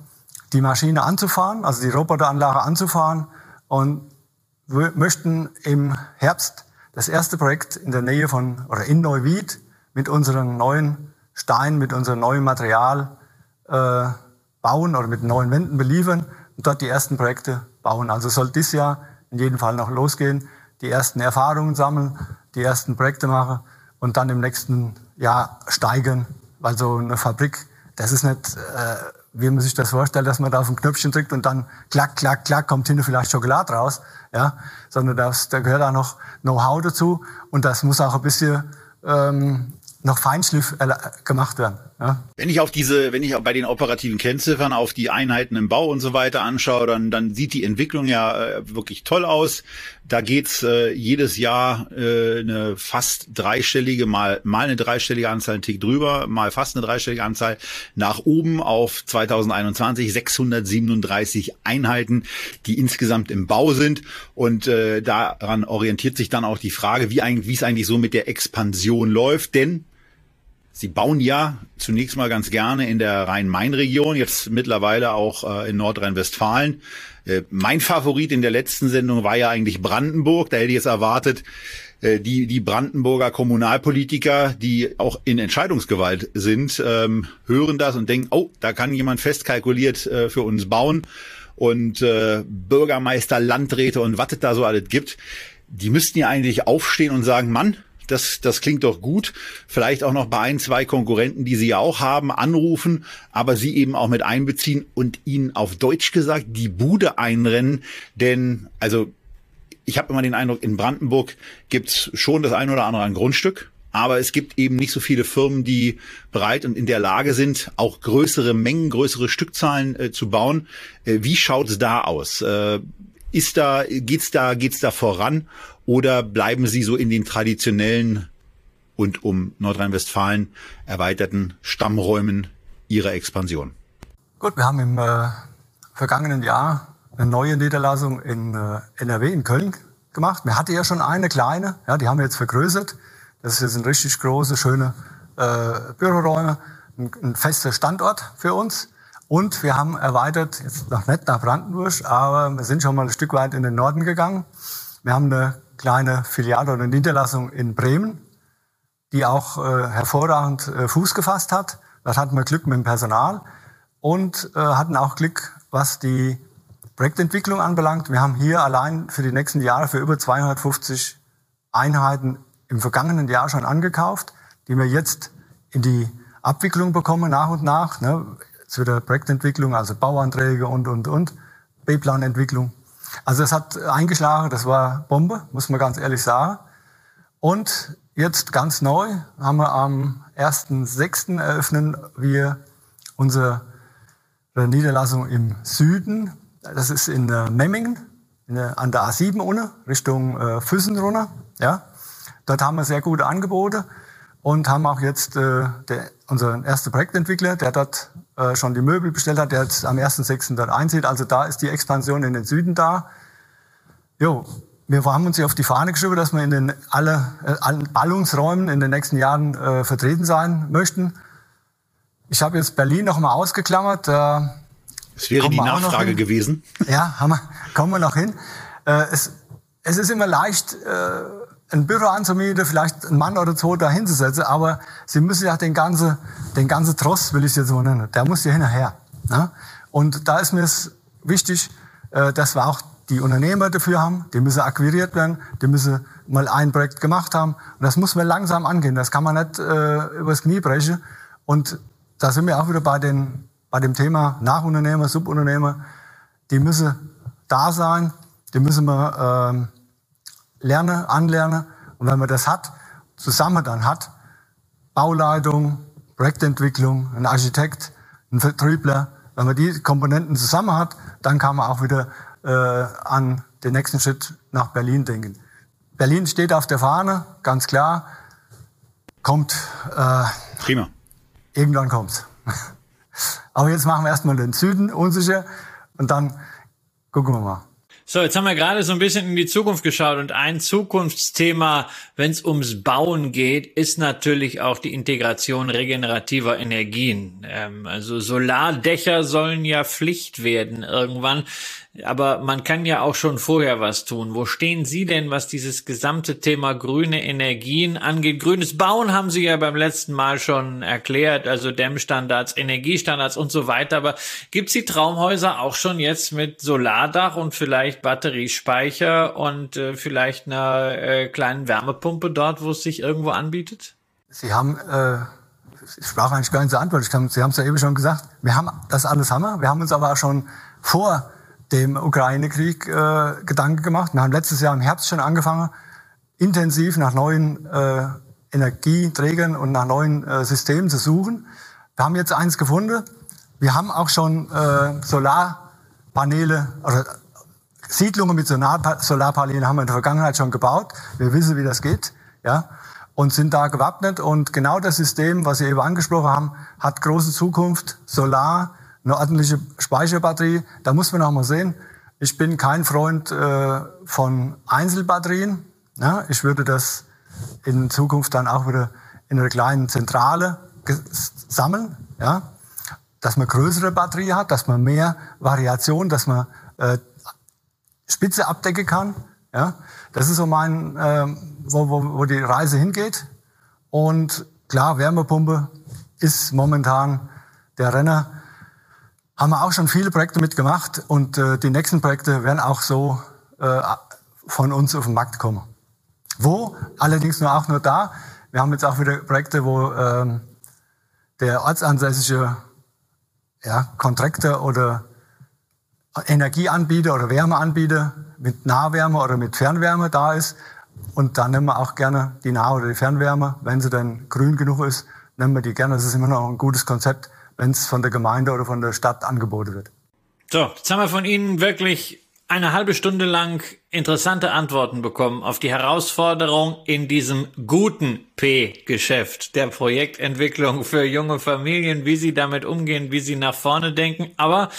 die Maschine anzufahren, also die Roboteranlage anzufahren und wir möchten im Herbst das erste Projekt in der Nähe von, oder in Neuwied mit unseren neuen Steinen, mit unserem neuen Material äh, bauen oder mit neuen Wänden beliefern und dort die ersten Projekte bauen. Also soll dieses Jahr in jedem Fall noch losgehen, die ersten Erfahrungen sammeln, die ersten Projekte machen und dann im nächsten Jahr steigern, weil so eine Fabrik, das ist nicht, äh, wie man sich das vorstellt, dass man da auf ein Knöpfchen drückt und dann klack, klack, klack, kommt hinten vielleicht Schokolade raus, ja, sondern das, da gehört auch noch Know-how dazu und das muss auch ein bisschen ähm, noch Feinschliff gemacht werden. Ja. Wenn ich auf diese, wenn ich bei den operativen Kennziffern auf die Einheiten im Bau und so weiter anschaue, dann, dann sieht die Entwicklung ja äh, wirklich toll aus. Da geht's äh, jedes Jahr äh, eine fast dreistellige, mal, mal eine dreistellige Anzahl, einen Tick drüber, mal fast eine dreistellige Anzahl nach oben auf 2021 637 Einheiten, die insgesamt im Bau sind. Und äh, daran orientiert sich dann auch die Frage, wie, eigentlich, wie es eigentlich so mit der Expansion läuft. Denn Sie bauen ja zunächst mal ganz gerne in der Rhein-Main-Region, jetzt mittlerweile auch äh, in Nordrhein-Westfalen. Äh, mein Favorit in der letzten Sendung war ja eigentlich Brandenburg. Da hätte ich jetzt erwartet, äh, die, die Brandenburger Kommunalpolitiker, die auch in Entscheidungsgewalt sind, ähm, hören das und denken, oh, da kann jemand festkalkuliert äh, für uns bauen. Und äh, Bürgermeister, Landräte und was es da so alles gibt, die müssten ja eigentlich aufstehen und sagen, Mann, das, das klingt doch gut. Vielleicht auch noch bei ein, zwei Konkurrenten, die Sie ja auch haben, anrufen, aber Sie eben auch mit einbeziehen und Ihnen auf Deutsch gesagt die Bude einrennen. Denn, also ich habe immer den Eindruck, in Brandenburg gibt's schon das ein oder andere an Grundstück. Aber es gibt eben nicht so viele Firmen, die bereit und in der Lage sind, auch größere Mengen, größere Stückzahlen äh, zu bauen. Äh, wie schaut's da aus? Äh, ist da, geht's da, geht's da voran? Oder bleiben Sie so in den traditionellen und um Nordrhein-Westfalen erweiterten Stammräumen Ihrer Expansion? Gut, wir haben im äh, vergangenen Jahr eine neue Niederlassung in äh, NRW, in Köln gemacht. Wir hatten ja schon eine kleine, ja, die haben wir jetzt vergrößert. Das ist jetzt ein richtig große, schöne äh, Büroräume, ein, ein fester Standort für uns. Und wir haben erweitert, jetzt noch nicht nach Brandenburg, aber wir sind schon mal ein Stück weit in den Norden gegangen. Wir haben eine kleine Filiale oder Niederlassung in Bremen, die auch äh, hervorragend äh, Fuß gefasst hat. Dort hatten wir Glück mit dem Personal und äh, hatten auch Glück, was die Projektentwicklung anbelangt. Wir haben hier allein für die nächsten Jahre für über 250 Einheiten im vergangenen Jahr schon angekauft, die wir jetzt in die Abwicklung bekommen nach und nach. Ne? Zu der Projektentwicklung, also Bauanträge und, und, und, B-Planentwicklung. Also es hat eingeschlagen, das war Bombe, muss man ganz ehrlich sagen. Und jetzt ganz neu haben wir am 1.6. eröffnen wir unsere Niederlassung im Süden. Das ist in Memmingen, in der, an der A7 unten, Richtung äh, Füssen runter. Ja. Dort haben wir sehr gute Angebote und haben auch jetzt äh, der, unseren ersten Projektentwickler, der dort äh, schon die Möbel bestellt hat, der jetzt am 1.6. dort einzieht. Also da ist die Expansion in den Süden da. Jo, wir haben uns hier auf die Fahne geschrieben, dass wir in den alle, äh, allen Ballungsräumen in den nächsten Jahren äh, vertreten sein möchten. Ich habe jetzt Berlin noch mal ausgeklammert. Äh, das wäre die Nachfrage gewesen. Ja, haben wir, kommen wir noch hin. Äh, es, es ist immer leicht, äh, ein Büro anzumieten, vielleicht einen Mann oder zwei da hinzusetzen, aber sie müssen ja den ganzen, den ganzen Tross, will ich es jetzt mal nennen, der muss ja hinterher. Ne? Und da ist mir es wichtig, äh, dass wir auch die Unternehmer dafür haben, die müssen akquiriert werden, die müssen mal ein Projekt gemacht haben. Und das muss man langsam angehen, das kann man nicht äh, übers Knie brechen. Und da sind wir auch wieder bei, den, bei dem Thema Nachunternehmer, Subunternehmer, die müssen da sein, die müssen wir... Äh, lerne, anlerne. Und wenn man das hat, zusammen dann hat, Bauleitung, Projektentwicklung, ein Architekt, ein Vertriebler, wenn man die Komponenten zusammen hat, dann kann man auch wieder äh, an den nächsten Schritt nach Berlin denken. Berlin steht auf der Fahne, ganz klar, kommt. Äh, Prima. Irgendwann kommt's. Aber jetzt machen wir erstmal den Süden unsicher und dann gucken wir mal. So, jetzt haben wir gerade so ein bisschen in die Zukunft geschaut und ein Zukunftsthema, wenn es ums Bauen geht, ist natürlich auch die Integration regenerativer Energien. Ähm, also Solardächer sollen ja Pflicht werden irgendwann. Aber man kann ja auch schon vorher was tun. Wo stehen Sie denn, was dieses gesamte Thema grüne Energien angeht? Grünes Bauen haben Sie ja beim letzten Mal schon erklärt, also Dämmstandards, Energiestandards und so weiter. Aber gibt's die Traumhäuser auch schon jetzt mit Solardach und vielleicht Batteriespeicher und äh, vielleicht einer äh, kleinen Wärmepumpe dort, wo es sich irgendwo anbietet? Sie haben äh ich sprach eigentlich gar nicht zur Antwort. Sie haben es ja eben schon gesagt. Wir haben das alles wir. Wir haben uns aber auch schon vor dem Ukraine-Krieg äh, Gedanken gemacht. Wir haben letztes Jahr im Herbst schon angefangen, intensiv nach neuen äh, Energieträgern und nach neuen äh, Systemen zu suchen. Wir haben jetzt eins gefunden. Wir haben auch schon äh, Solarpaneele oder Siedlungen mit Solarpaneelen haben wir in der Vergangenheit schon gebaut. Wir wissen, wie das geht. Ja und sind da gewappnet. Und genau das System, was Sie eben angesprochen haben, hat große Zukunft. Solar, eine ordentliche Speicherbatterie. Da muss man auch mal sehen. Ich bin kein Freund äh, von Einzelbatterien. Ja, ich würde das in Zukunft dann auch wieder in einer kleinen Zentrale sammeln. Ja, dass man größere Batterie hat, dass man mehr Variation, dass man äh, Spitze abdecken kann. Ja, das ist so mein, äh, wo, wo, wo die Reise hingeht. Und klar, Wärmepumpe ist momentan der Renner. Haben wir auch schon viele Projekte mitgemacht und äh, die nächsten Projekte werden auch so äh, von uns auf den Markt kommen. Wo? Allerdings nur auch nur da. Wir haben jetzt auch wieder Projekte, wo ähm, der ortsansässige ja, Kontraktor oder Energieanbieter oder Wärmeanbieter mit Nahwärme oder mit Fernwärme da ist. Und dann nehmen wir auch gerne die Nah- oder die Fernwärme, wenn sie dann grün genug ist, nehmen wir die gerne. Das ist immer noch ein gutes Konzept, wenn es von der Gemeinde oder von der Stadt angeboten wird. So, jetzt haben wir von Ihnen wirklich eine halbe Stunde lang interessante Antworten bekommen auf die Herausforderung in diesem guten P-Geschäft der Projektentwicklung für junge Familien, wie sie damit umgehen, wie sie nach vorne denken. Aber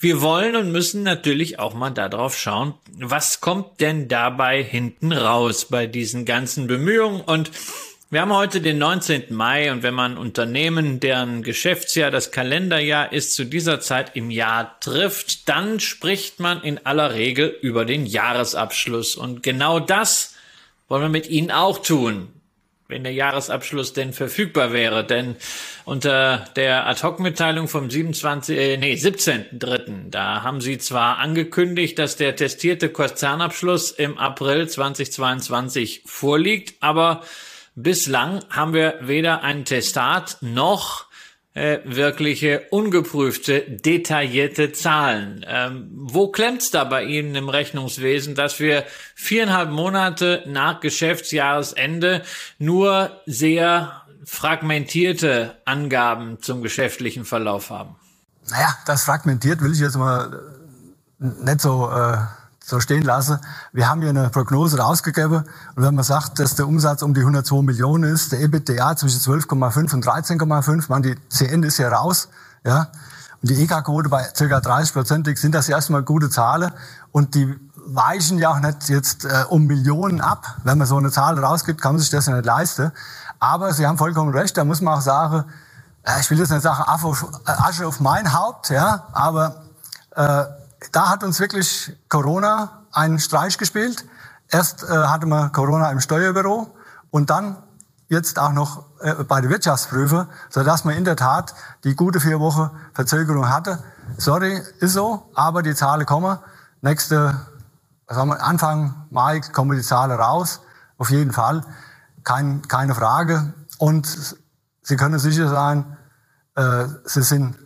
wir wollen und müssen natürlich auch mal darauf schauen, was kommt denn dabei hinten raus bei diesen ganzen Bemühungen und wir haben heute den 19. Mai und wenn man Unternehmen, deren Geschäftsjahr das Kalenderjahr ist, zu dieser Zeit im Jahr trifft, dann spricht man in aller Regel über den Jahresabschluss. Und genau das wollen wir mit Ihnen auch tun wenn der Jahresabschluss denn verfügbar wäre. Denn unter der Ad-Hoc-Mitteilung vom 27, äh, nee, 17.3., da haben sie zwar angekündigt, dass der testierte Konzernabschluss im April 2022 vorliegt, aber bislang haben wir weder ein Testat noch äh, wirkliche ungeprüfte, detaillierte Zahlen. Ähm, wo klemmt's da bei Ihnen im Rechnungswesen, dass wir viereinhalb Monate nach Geschäftsjahresende nur sehr fragmentierte Angaben zum geschäftlichen Verlauf haben? Naja, das fragmentiert will ich jetzt mal äh, nicht so äh, so stehen lasse. Wir haben hier eine Prognose rausgegeben und wenn man sagt, dass der Umsatz um die 102 Millionen ist, der EBITDA zwischen 12,5 und 13,5, man die CN ist ja raus, ja, und die EK-Quote bei ca. 30 Prozent sind das erstmal gute Zahlen und die weichen ja auch nicht jetzt äh, um Millionen ab. Wenn man so eine Zahl rausgibt, kann man sich das ja nicht leisten. Aber Sie haben vollkommen recht, da muss man auch sagen, äh, ich will jetzt nicht sagen, Asche auf mein Haupt, ja, aber äh, da hat uns wirklich Corona einen Streich gespielt. Erst äh, hatte man Corona im Steuerbüro und dann jetzt auch noch äh, bei der Wirtschaftsprüfer, sodass man in der Tat die gute vier Wochen Verzögerung hatte. Sorry, ist so, aber die Zahlen kommen. Nächste, sagen wir, Anfang Mai kommen die Zahlen raus. Auf jeden Fall. Kein, keine Frage. Und Sie können sicher sein, äh, sie sind,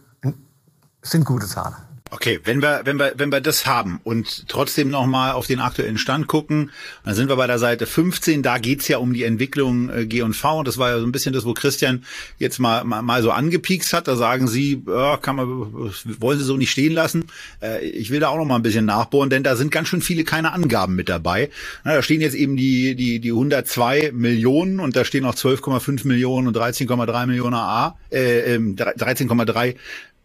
sind gute Zahlen. Okay, wenn wir, wenn wir, wenn wir das haben und trotzdem nochmal auf den aktuellen Stand gucken, dann sind wir bei der Seite 15, da geht's ja um die Entwicklung äh, G&V und das war ja so ein bisschen das, wo Christian jetzt mal, mal, mal so angepiekst hat, da sagen Sie, äh, kann man, wollen Sie so nicht stehen lassen. Äh, ich will da auch noch mal ein bisschen nachbohren, denn da sind ganz schön viele keine Angaben mit dabei. Da stehen jetzt eben die, die, die 102 Millionen und da stehen auch 12,5 Millionen und 13,3 Millionen A, äh, 13,3 ähm,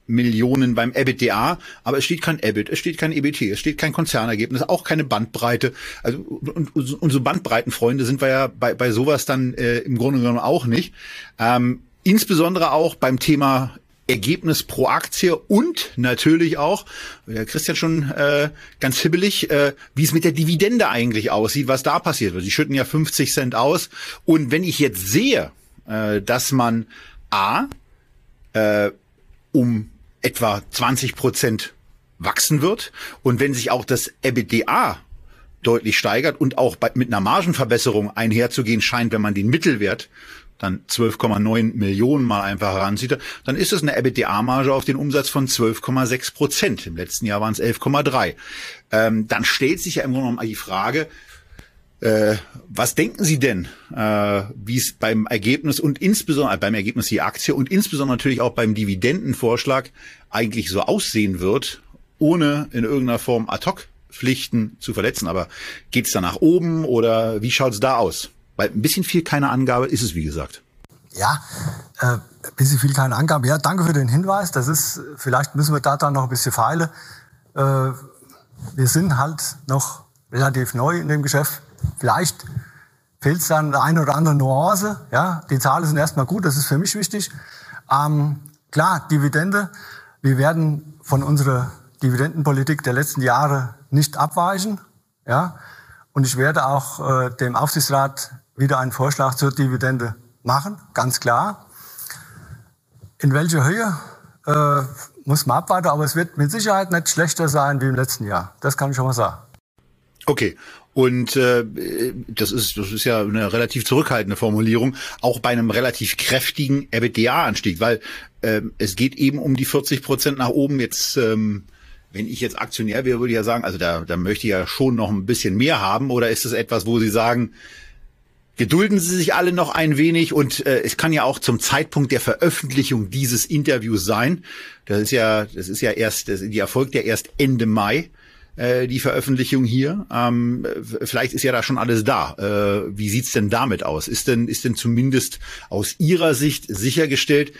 Millionen beim EBITDA, aber es steht kein EBIT, es steht kein EBT, es steht kein Konzernergebnis, auch keine Bandbreite. Also und, und, unsere Bandbreitenfreunde sind wir ja bei, bei sowas dann äh, im Grunde genommen auch nicht. Ähm, insbesondere auch beim Thema Ergebnis pro Aktie und natürlich auch, der Christian schon äh, ganz hibbelig, äh, wie es mit der Dividende eigentlich aussieht, was da passiert wird. Sie schütten ja 50 Cent aus. Und wenn ich jetzt sehe, äh, dass man A, äh, um etwa 20 Prozent wachsen wird. Und wenn sich auch das EBITDA deutlich steigert und auch bei, mit einer Margenverbesserung einherzugehen scheint, wenn man den Mittelwert dann 12,9 Millionen mal einfach heranzieht, dann ist es eine EBITDA-Marge auf den Umsatz von 12,6 Prozent. Im letzten Jahr waren es 11,3. Ähm, dann stellt sich ja im Grunde genommen die Frage, Äh, was denken Sie denn, äh, wie es beim Ergebnis und insbesondere beim Ergebnis die Aktie und insbesondere natürlich auch beim Dividendenvorschlag eigentlich so aussehen wird, ohne in irgendeiner Form Ad-Hoc-Pflichten zu verletzen? Aber geht es da nach oben oder wie schaut es da aus? Weil ein bisschen viel keine Angabe ist es, wie gesagt. Ja, äh, ein bisschen viel keine Angabe. Ja, danke für den Hinweis. Das ist, vielleicht müssen wir da dann noch ein bisschen feilen. Äh, wir sind halt noch relativ neu in dem Geschäft. Vielleicht fehlt es dann eine oder andere Nuance. Ja, die Zahlen sind erstmal gut, das ist für mich wichtig. Ähm, klar, Dividende. Wir werden von unserer Dividendenpolitik der letzten Jahre nicht abweichen. Ja, und ich werde auch äh, dem Aufsichtsrat wieder einen Vorschlag zur Dividende machen, ganz klar. In welcher Höhe äh, muss man abwarten, aber es wird mit Sicherheit nicht schlechter sein wie im letzten Jahr. Das kann ich schon mal sagen. Okay. Und äh, das ist das ist ja eine relativ zurückhaltende Formulierung, auch bei einem relativ kräftigen EBITDA-Anstieg, weil äh, es geht eben um die 40 Prozent nach oben. Jetzt, ähm, wenn ich jetzt Aktionär wäre, würde ich ja sagen, also da, da möchte ich ja schon noch ein bisschen mehr haben. Oder ist es etwas, wo Sie sagen, Gedulden Sie sich alle noch ein wenig und äh, es kann ja auch zum Zeitpunkt der Veröffentlichung dieses Interviews sein. Das ist ja, das ist ja erst, das, die erfolgt ja erst Ende Mai äh, die Veröffentlichung hier. Ähm, vielleicht ist ja da schon alles da. Äh, wie sieht's denn damit aus? Ist denn, ist denn zumindest aus Ihrer Sicht sichergestellt,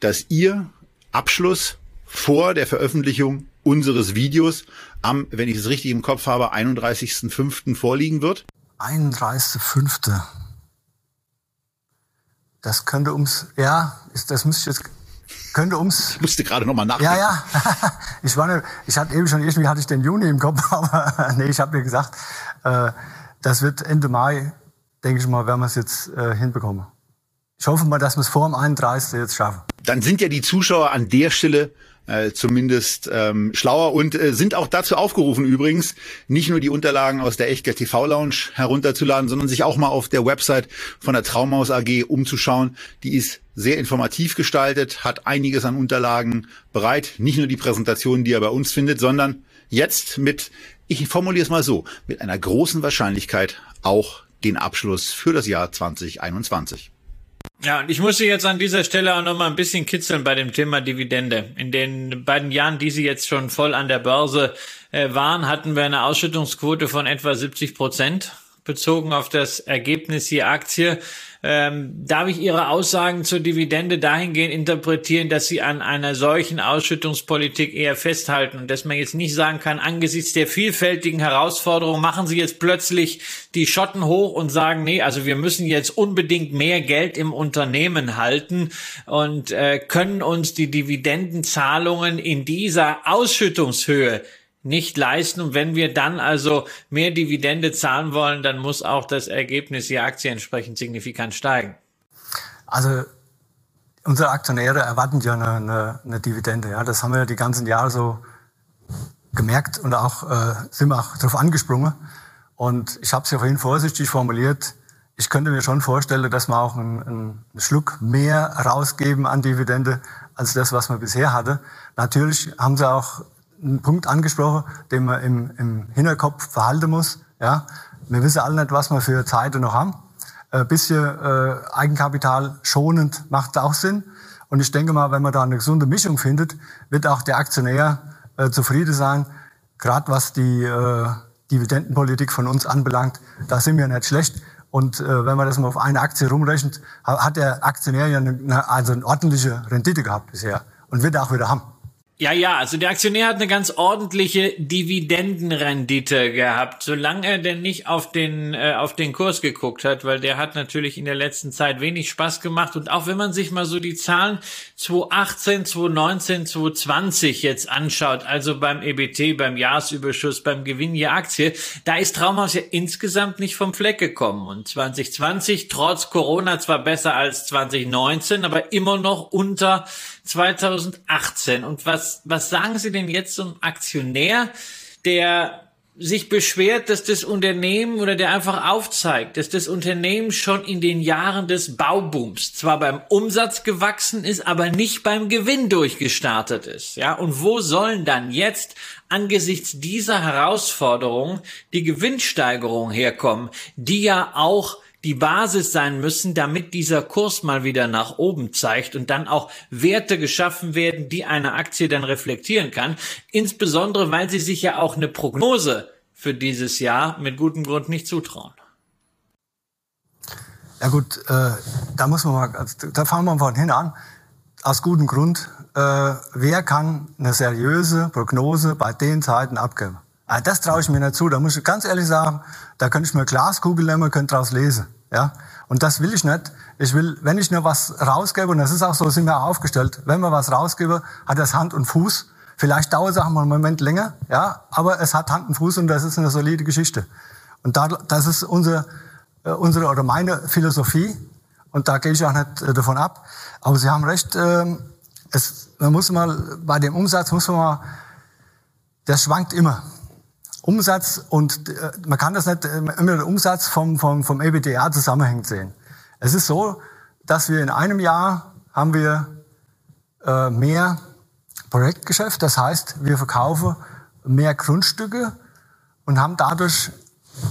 dass Ihr Abschluss vor der Veröffentlichung unseres Videos am, wenn ich es richtig im Kopf habe, 31.05. vorliegen wird? 31.05. Das könnte ums, ja, ist, das müsste ich jetzt, könnte ums. Ich musste gerade nochmal nachdenken. Ja, ja. Ich war, ne, ich hatte eben schon, irgendwie hatte ich den Juni im Kopf, aber nee, ich habe mir gesagt, äh, das wird Ende Mai, denke ich mal, werden wir es jetzt äh, hinbekommen. Ich hoffe mal, dass wir es vor dem 31. jetzt schaffen. Dann sind ja die Zuschauer an der Stelle äh, zumindest ähm, schlauer und äh, sind auch dazu aufgerufen übrigens, nicht nur die Unterlagen aus der Echtgeld TV Lounge herunterzuladen, sondern sich auch mal auf der Website von der Traumhaus AG umzuschauen. Die ist sehr informativ gestaltet, hat einiges an Unterlagen bereit. Nicht nur die Präsentationen, die er bei uns findet, sondern jetzt mit, ich formuliere es mal so, mit einer großen Wahrscheinlichkeit auch den Abschluss für das Jahr 2021. Ja, und ich muss Sie jetzt an dieser Stelle auch noch mal ein bisschen kitzeln bei dem Thema Dividende. In den beiden Jahren, die Sie jetzt schon voll an der Börse äh, waren, hatten wir eine Ausschüttungsquote von etwa 70 Prozent bezogen auf das Ergebnis je Aktie. Ähm, darf ich Ihre Aussagen zur Dividende dahingehend interpretieren, dass Sie an einer solchen Ausschüttungspolitik eher festhalten und dass man jetzt nicht sagen kann, angesichts der vielfältigen Herausforderungen machen Sie jetzt plötzlich die Schotten hoch und sagen, nee, also wir müssen jetzt unbedingt mehr Geld im Unternehmen halten und äh, können uns die Dividendenzahlungen in dieser Ausschüttungshöhe nicht leisten. Und wenn wir dann also mehr Dividende zahlen wollen, dann muss auch das Ergebnis der Aktie entsprechend signifikant steigen. Also unsere Aktionäre erwarten ja eine, eine, eine Dividende. Ja, das haben wir die ganzen Jahre so gemerkt und auch äh, sind wir auch darauf angesprungen. Und ich habe es ja vorhin vorsichtig formuliert. Ich könnte mir schon vorstellen, dass wir auch einen, einen Schluck mehr rausgeben an Dividende als das, was man bisher hatte. Natürlich haben sie auch einen Punkt angesprochen, den man im, im Hinterkopf verhalten muss. Ja, wir wissen alle nicht, was wir für Zeiten noch haben. Ein bisschen äh, Eigenkapital schonend macht auch Sinn. Und ich denke mal, wenn man da eine gesunde Mischung findet, wird auch der Aktionär äh, zufrieden sein. Gerade was die äh, Dividendenpolitik von uns anbelangt, da sind wir nicht schlecht. Und äh, wenn man das mal auf eine Aktie rumrechnet, hat der Aktionär ja eine, also eine ordentliche Rendite gehabt bisher und wird auch wieder haben. Ja, ja, also der Aktionär hat eine ganz ordentliche Dividendenrendite gehabt, solange er denn nicht auf den äh, auf den Kurs geguckt hat, weil der hat natürlich in der letzten Zeit wenig Spaß gemacht. Und auch wenn man sich mal so die Zahlen 2018, 2019, 2020 jetzt anschaut, also beim EBT, beim Jahresüberschuss, beim Gewinn je Aktie, da ist Traumhaus ja insgesamt nicht vom Fleck gekommen. Und 2020 trotz Corona zwar besser als 2019, aber immer noch unter 2018 und was was, sagen Sie denn jetzt zum Aktionär, der sich beschwert, dass das Unternehmen oder der einfach aufzeigt, dass das Unternehmen schon in den Jahren des Baubooms zwar beim Umsatz gewachsen ist, aber nicht beim Gewinn durchgestartet ist. Ja, und wo sollen dann jetzt angesichts dieser Herausforderung die Gewinnsteigerung herkommen, die ja auch die Basis sein müssen, damit dieser Kurs mal wieder nach oben zeigt und dann auch Werte geschaffen werden, die eine Aktie dann reflektieren kann. Insbesondere, weil sie sich ja auch eine Prognose für dieses Jahr mit gutem Grund nicht zutrauen. Ja gut, äh, da muss man mal, da fangen wir von hin an. Aus gutem Grund, äh, wer kann eine seriöse Prognose bei den Zeiten abgeben? Ah, das traue ich mir nicht zu. Da muss ich ganz ehrlich sagen, da könnte ich mir Glaskugel nehmen, könnte daraus lesen. Ja? Und das will ich nicht. Ich will, wenn ich nur was rausgebe, und das ist auch so, sind wir aufgestellt, wenn wir was rausgebe, hat das Hand und Fuß. Vielleicht dauert es auch mal einen Moment länger, ja, aber es hat Hand und Fuß und das ist eine solide Geschichte. Und da, das ist unsere, äh, unsere oder meine Philosophie und da gehe ich auch nicht äh, davon ab. Aber Sie haben recht, äh, es, man muss mal, bei dem Umsatz muss man mal, das schwankt immer. Umsatz und äh, man kann das nicht äh, immer den Umsatz vom, vom, vom EBITDA zusammenhängend sehen. Es ist so, dass wir in einem Jahr haben wir äh, mehr Projektgeschäft, das heißt, wir verkaufen mehr Grundstücke und haben dadurch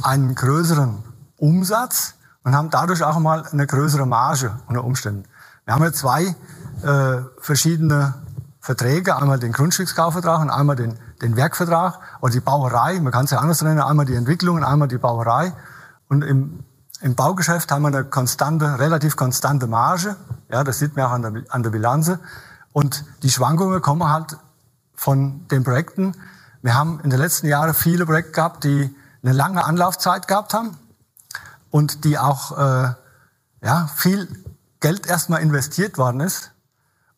einen größeren Umsatz und haben dadurch auch mal eine größere Marge unter Umständen. Wir haben ja zwei äh, verschiedene Verträge, einmal den Grundstückskaufvertrag und einmal den den Werkvertrag oder die Bauerei, man kann es ja anders nennen, einmal die Entwicklung und einmal die Bauerei. Und im, im Baugeschäft haben wir eine konstante, relativ konstante Marge. Ja, das sieht man auch an der, an der Bilanze. Und die Schwankungen kommen halt von den Projekten. Wir haben in den letzten Jahren viele Projekte gehabt, die eine lange Anlaufzeit gehabt haben und die auch äh, ja, viel Geld erstmal investiert worden ist.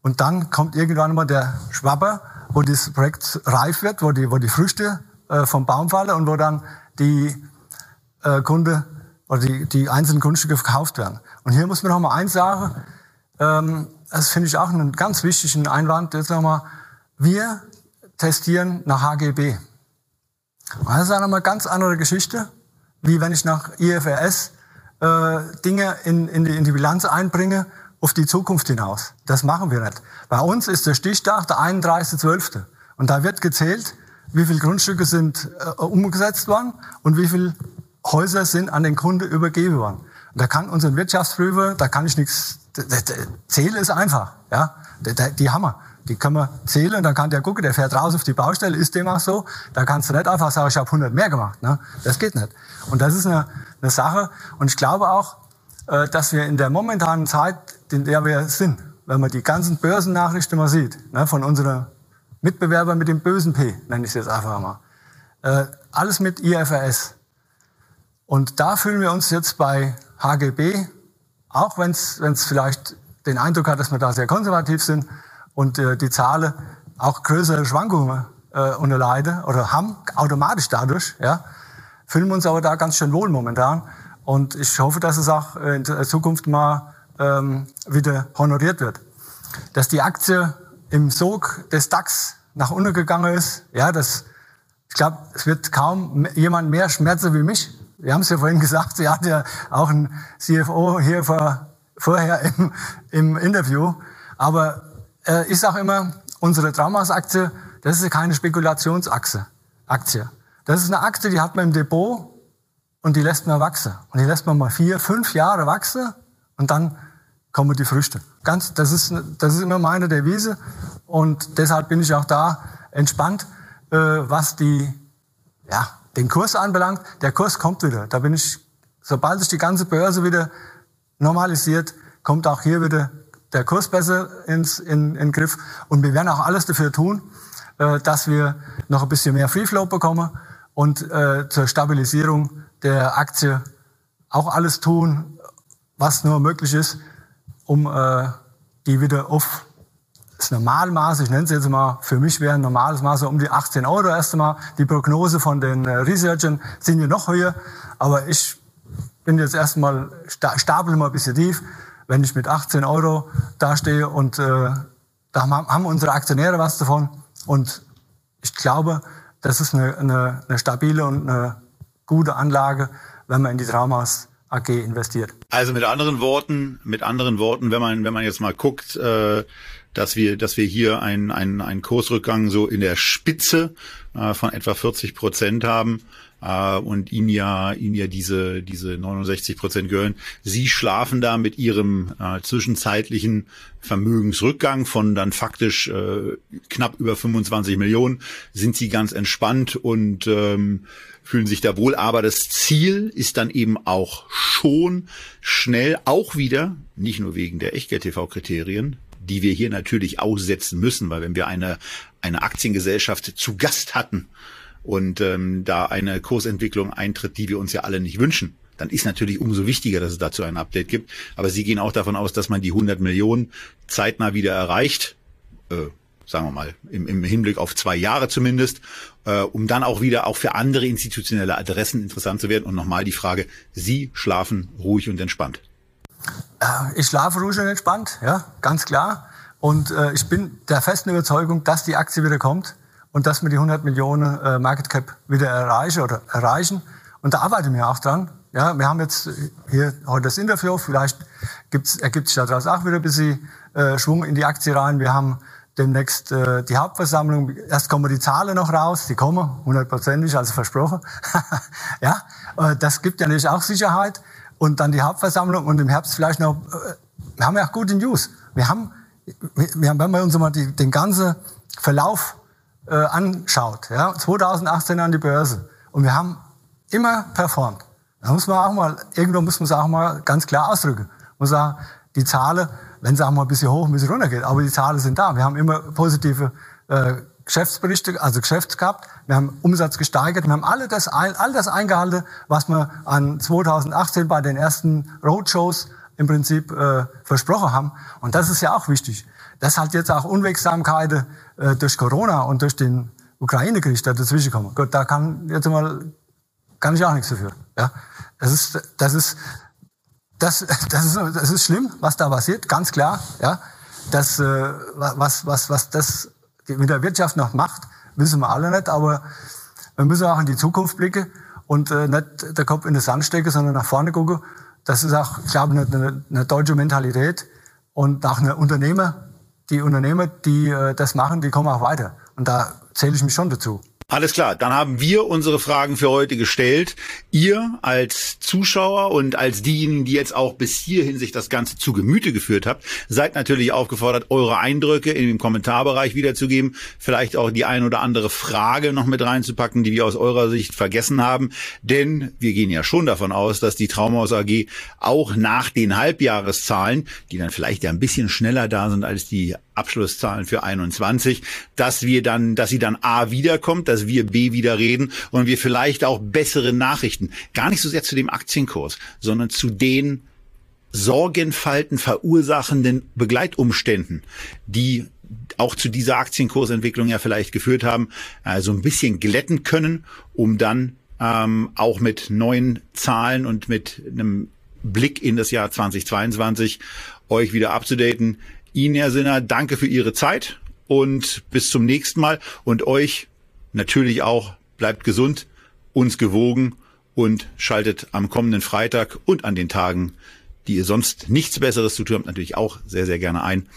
Und dann kommt irgendwann mal der Schwabber wo das Projekt reif wird, wo die, wo die Früchte äh, vom Baum fallen und wo dann die äh, Kunde oder die, die einzelnen Grundstücke verkauft werden. Und hier muss man noch mal eins sagen, ähm, das finde ich auch einen ganz wichtigen Einwand, jetzt noch mal, wir testieren nach HGB. Und das ist auch noch mal eine ganz andere Geschichte, wie wenn ich nach IFRS äh, Dinge in, in, die, in die Bilanz einbringe auf die Zukunft hinaus. Das machen wir nicht. Bei uns ist der Stichtag der 31.12. Und da wird gezählt, wie viele Grundstücke sind äh, umgesetzt worden und wie viele Häuser sind an den Kunde übergeben worden. Und da kann unser Wirtschaftsprüfer, da kann ich nichts, zählen ist einfach, ja. Die, die Hammer. Die können wir zählen, dann kann der gucken, der fährt raus auf die Baustelle, ist dem auch so. Da kannst du nicht einfach sagen, ich habe 100 mehr gemacht. Ne? Das geht nicht. Und das ist eine, eine Sache. Und ich glaube auch, äh, dass wir in der momentanen Zeit, in der wir sind, wenn man die ganzen Börsennachrichten mal sieht, ne, von unseren Mitbewerbern mit dem bösen P, nenne ich es jetzt einfach mal, äh, alles mit IFRS. Und da fühlen wir uns jetzt bei HGB, auch wenn es vielleicht den Eindruck hat, dass wir da sehr konservativ sind und äh, die Zahlen auch größere Schwankungen äh, unterleiden oder haben, automatisch dadurch, ja, fühlen wir uns aber da ganz schön wohl momentan. Und ich hoffe, dass es auch in Zukunft mal ähm, wieder honoriert wird. Dass die Aktie im Sog des DAX nach unten gegangen ist, ja, das, ich glaube, es wird kaum jemand mehr schmerzen wie mich. Wir haben es ja vorhin gesagt, Sie hatten ja auch einen CFO hier vor, vorher im, im Interview. Aber äh, ich sage immer, unsere Traumas-Aktie, das ist keine Spekulationsaktie. Aktie. Das ist eine Aktie, die hat man im Depot und die lässt man wachsen. Und die lässt man mal vier, fünf Jahre wachsen und dann kommen die Früchte. Ganz, das ist, das ist immer meine Devise und deshalb bin ich auch da entspannt, äh, was die, ja, den Kurs anbelangt. Der Kurs kommt wieder. Da bin ich, sobald sich die ganze Börse wieder normalisiert, kommt auch hier wieder der Kurs besser ins, in, in Griff. Und wir werden auch alles dafür tun, äh, dass wir noch ein bisschen mehr Free Flow bekommen und äh, zur Stabilisierung der Aktie auch alles tun, was nur möglich ist, um äh, die wieder auf das Normalmaß, ich nenne es jetzt mal, für mich wäre ein normales Maß um die 18 Euro erst einmal. Die Prognose von den äh, Researchern sind ja noch höher, aber ich bin jetzt erstmal, stapel mal ein bisschen tief. Wenn ich mit 18 Euro dastehe und äh, da haben unsere Aktionäre was davon und ich glaube, das ist eine, eine, eine stabile und eine gute Anlage, wenn man in die Traumhaus AG investiert. Also mit anderen Worten, mit anderen Worten, wenn man wenn man jetzt mal guckt, äh, dass wir dass wir hier einen einen einen Kursrückgang so in der Spitze äh, von etwa 40 Prozent haben äh, und ihnen ja ihnen ja diese diese 69 Prozent gehören. Sie schlafen da mit ihrem äh, zwischenzeitlichen Vermögensrückgang von dann faktisch äh, knapp über 25 Millionen sind sie ganz entspannt und ähm, fühlen sich da wohl. Aber das Ziel ist dann eben auch schon schnell auch wieder, nicht nur wegen der Echtgeld-TV-Kriterien, die wir hier natürlich aussetzen müssen, weil wenn wir eine, eine Aktiengesellschaft zu Gast hatten und ähm, da eine Kursentwicklung eintritt, die wir uns ja alle nicht wünschen, dann ist natürlich umso wichtiger, dass es dazu ein Update gibt. Aber Sie gehen auch davon aus, dass man die 100 Millionen zeitnah wieder erreicht. Äh, sagen wir mal, im, im Hinblick auf zwei Jahre zumindest, äh, um dann auch wieder auch für andere institutionelle Adressen interessant zu werden. Und nochmal die Frage, Sie schlafen ruhig und entspannt. Äh, ich schlafe ruhig und entspannt, ja, ganz klar. Und äh, ich bin der festen Überzeugung, dass die Aktie wieder kommt und dass wir die 100 Millionen äh, Market Cap wieder erreichen oder erreichen. Und da arbeiten wir auch dran. Ja, wir haben jetzt hier heute das Interview. Vielleicht gibt's, ergibt sich daraus auch wieder ein bisschen äh, Schwung in die Aktie rein. Wir haben demnächst äh, die Hauptversammlung. Erst kommen die Zahlen noch raus, die kommen hundertprozentig, also versprochen. ja, äh, das gibt ja natürlich auch Sicherheit. Und dann die Hauptversammlung und im Herbst vielleicht noch. Äh, wir haben ja auch gute News. Wir haben, wir haben wenn man uns mal die, den ganzen Verlauf äh, anschaut, ja, 2018 an die Börse und wir haben immer performt. Da muss man auch mal irgendwo muss man es auch mal ganz klar ausdrücken. Man sagen, die Zahlen wenn es auch mal ein bisschen hoch, ein bisschen runter geht. Aber die Zahlen sind da. Wir haben immer positive äh, Geschäftsberichte, also Geschäfte gehabt. Wir haben Umsatz gesteigert. Wir haben all das, all das eingehalten, was wir an 2018 bei den ersten Roadshows im Prinzip äh, versprochen haben. Und das ist ja auch wichtig. Dass halt jetzt auch Unwegsamkeiten äh, durch Corona und durch den Ukraine-Krieg da dazwischen kommen. Gut, da kann jetzt mal kann ich auch nichts dafür. Ja, das ist das ist das, das, ist, das ist schlimm, was da passiert, ganz klar. Ja, das, äh, was, was, was das mit der Wirtschaft noch macht, wissen wir alle nicht, aber wir müssen auch in die Zukunft blicken und äh, nicht der Kopf in den Sand stecken, sondern nach vorne gucken. Das ist auch, ich glaube, eine, eine deutsche Mentalität und auch eine Unternehmer. Die Unternehmer, die äh, das machen, die kommen auch weiter. Und da zähle ich mich schon dazu. Alles klar, dann haben wir unsere Fragen für heute gestellt. Ihr als Zuschauer und als diejenigen, die jetzt auch bis hierhin sich das Ganze zu Gemüte geführt habt, seid natürlich aufgefordert, eure Eindrücke in dem Kommentarbereich wiederzugeben. Vielleicht auch die ein oder andere Frage noch mit reinzupacken, die wir aus eurer Sicht vergessen haben. Denn wir gehen ja schon davon aus, dass die Traumhaus AG auch nach den Halbjahreszahlen, die dann vielleicht ja ein bisschen schneller da sind als die Abschlusszahlen für 21, dass wir dann, dass sie dann A wiederkommt, dass wir B wieder reden und wir vielleicht auch bessere Nachrichten, gar nicht so sehr zu dem Aktienkurs, sondern zu den Sorgenfalten verursachenden Begleitumständen, die auch zu dieser Aktienkursentwicklung ja vielleicht geführt haben, also ein bisschen glätten können, um dann ähm, auch mit neuen Zahlen und mit einem Blick in das Jahr 2022 euch wieder abzudaten. Ihnen, Herr Sinner, danke für Ihre Zeit und bis zum nächsten Mal. Und euch natürlich auch, bleibt gesund, uns gewogen und schaltet am kommenden Freitag und an den Tagen, die ihr sonst nichts Besseres zu tun habt, natürlich auch sehr, sehr gerne ein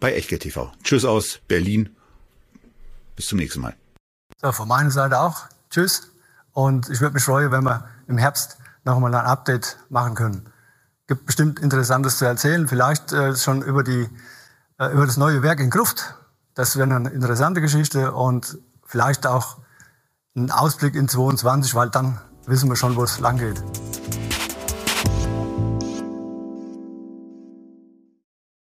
bei Echtgeld TV. Tschüss aus Berlin. Bis zum nächsten Mal. So, von meiner Seite auch. Tschüss. Und ich würde mich freuen, wenn wir im Herbst nochmal ein Update machen können. Gibt bestimmt Interessantes zu erzählen. Vielleicht äh, schon über die äh, über das neue Werk in Gruft. Das wäre eine interessante Geschichte und vielleicht auch ein Ausblick in 22, weil dann wissen wir schon, wo es lang geht.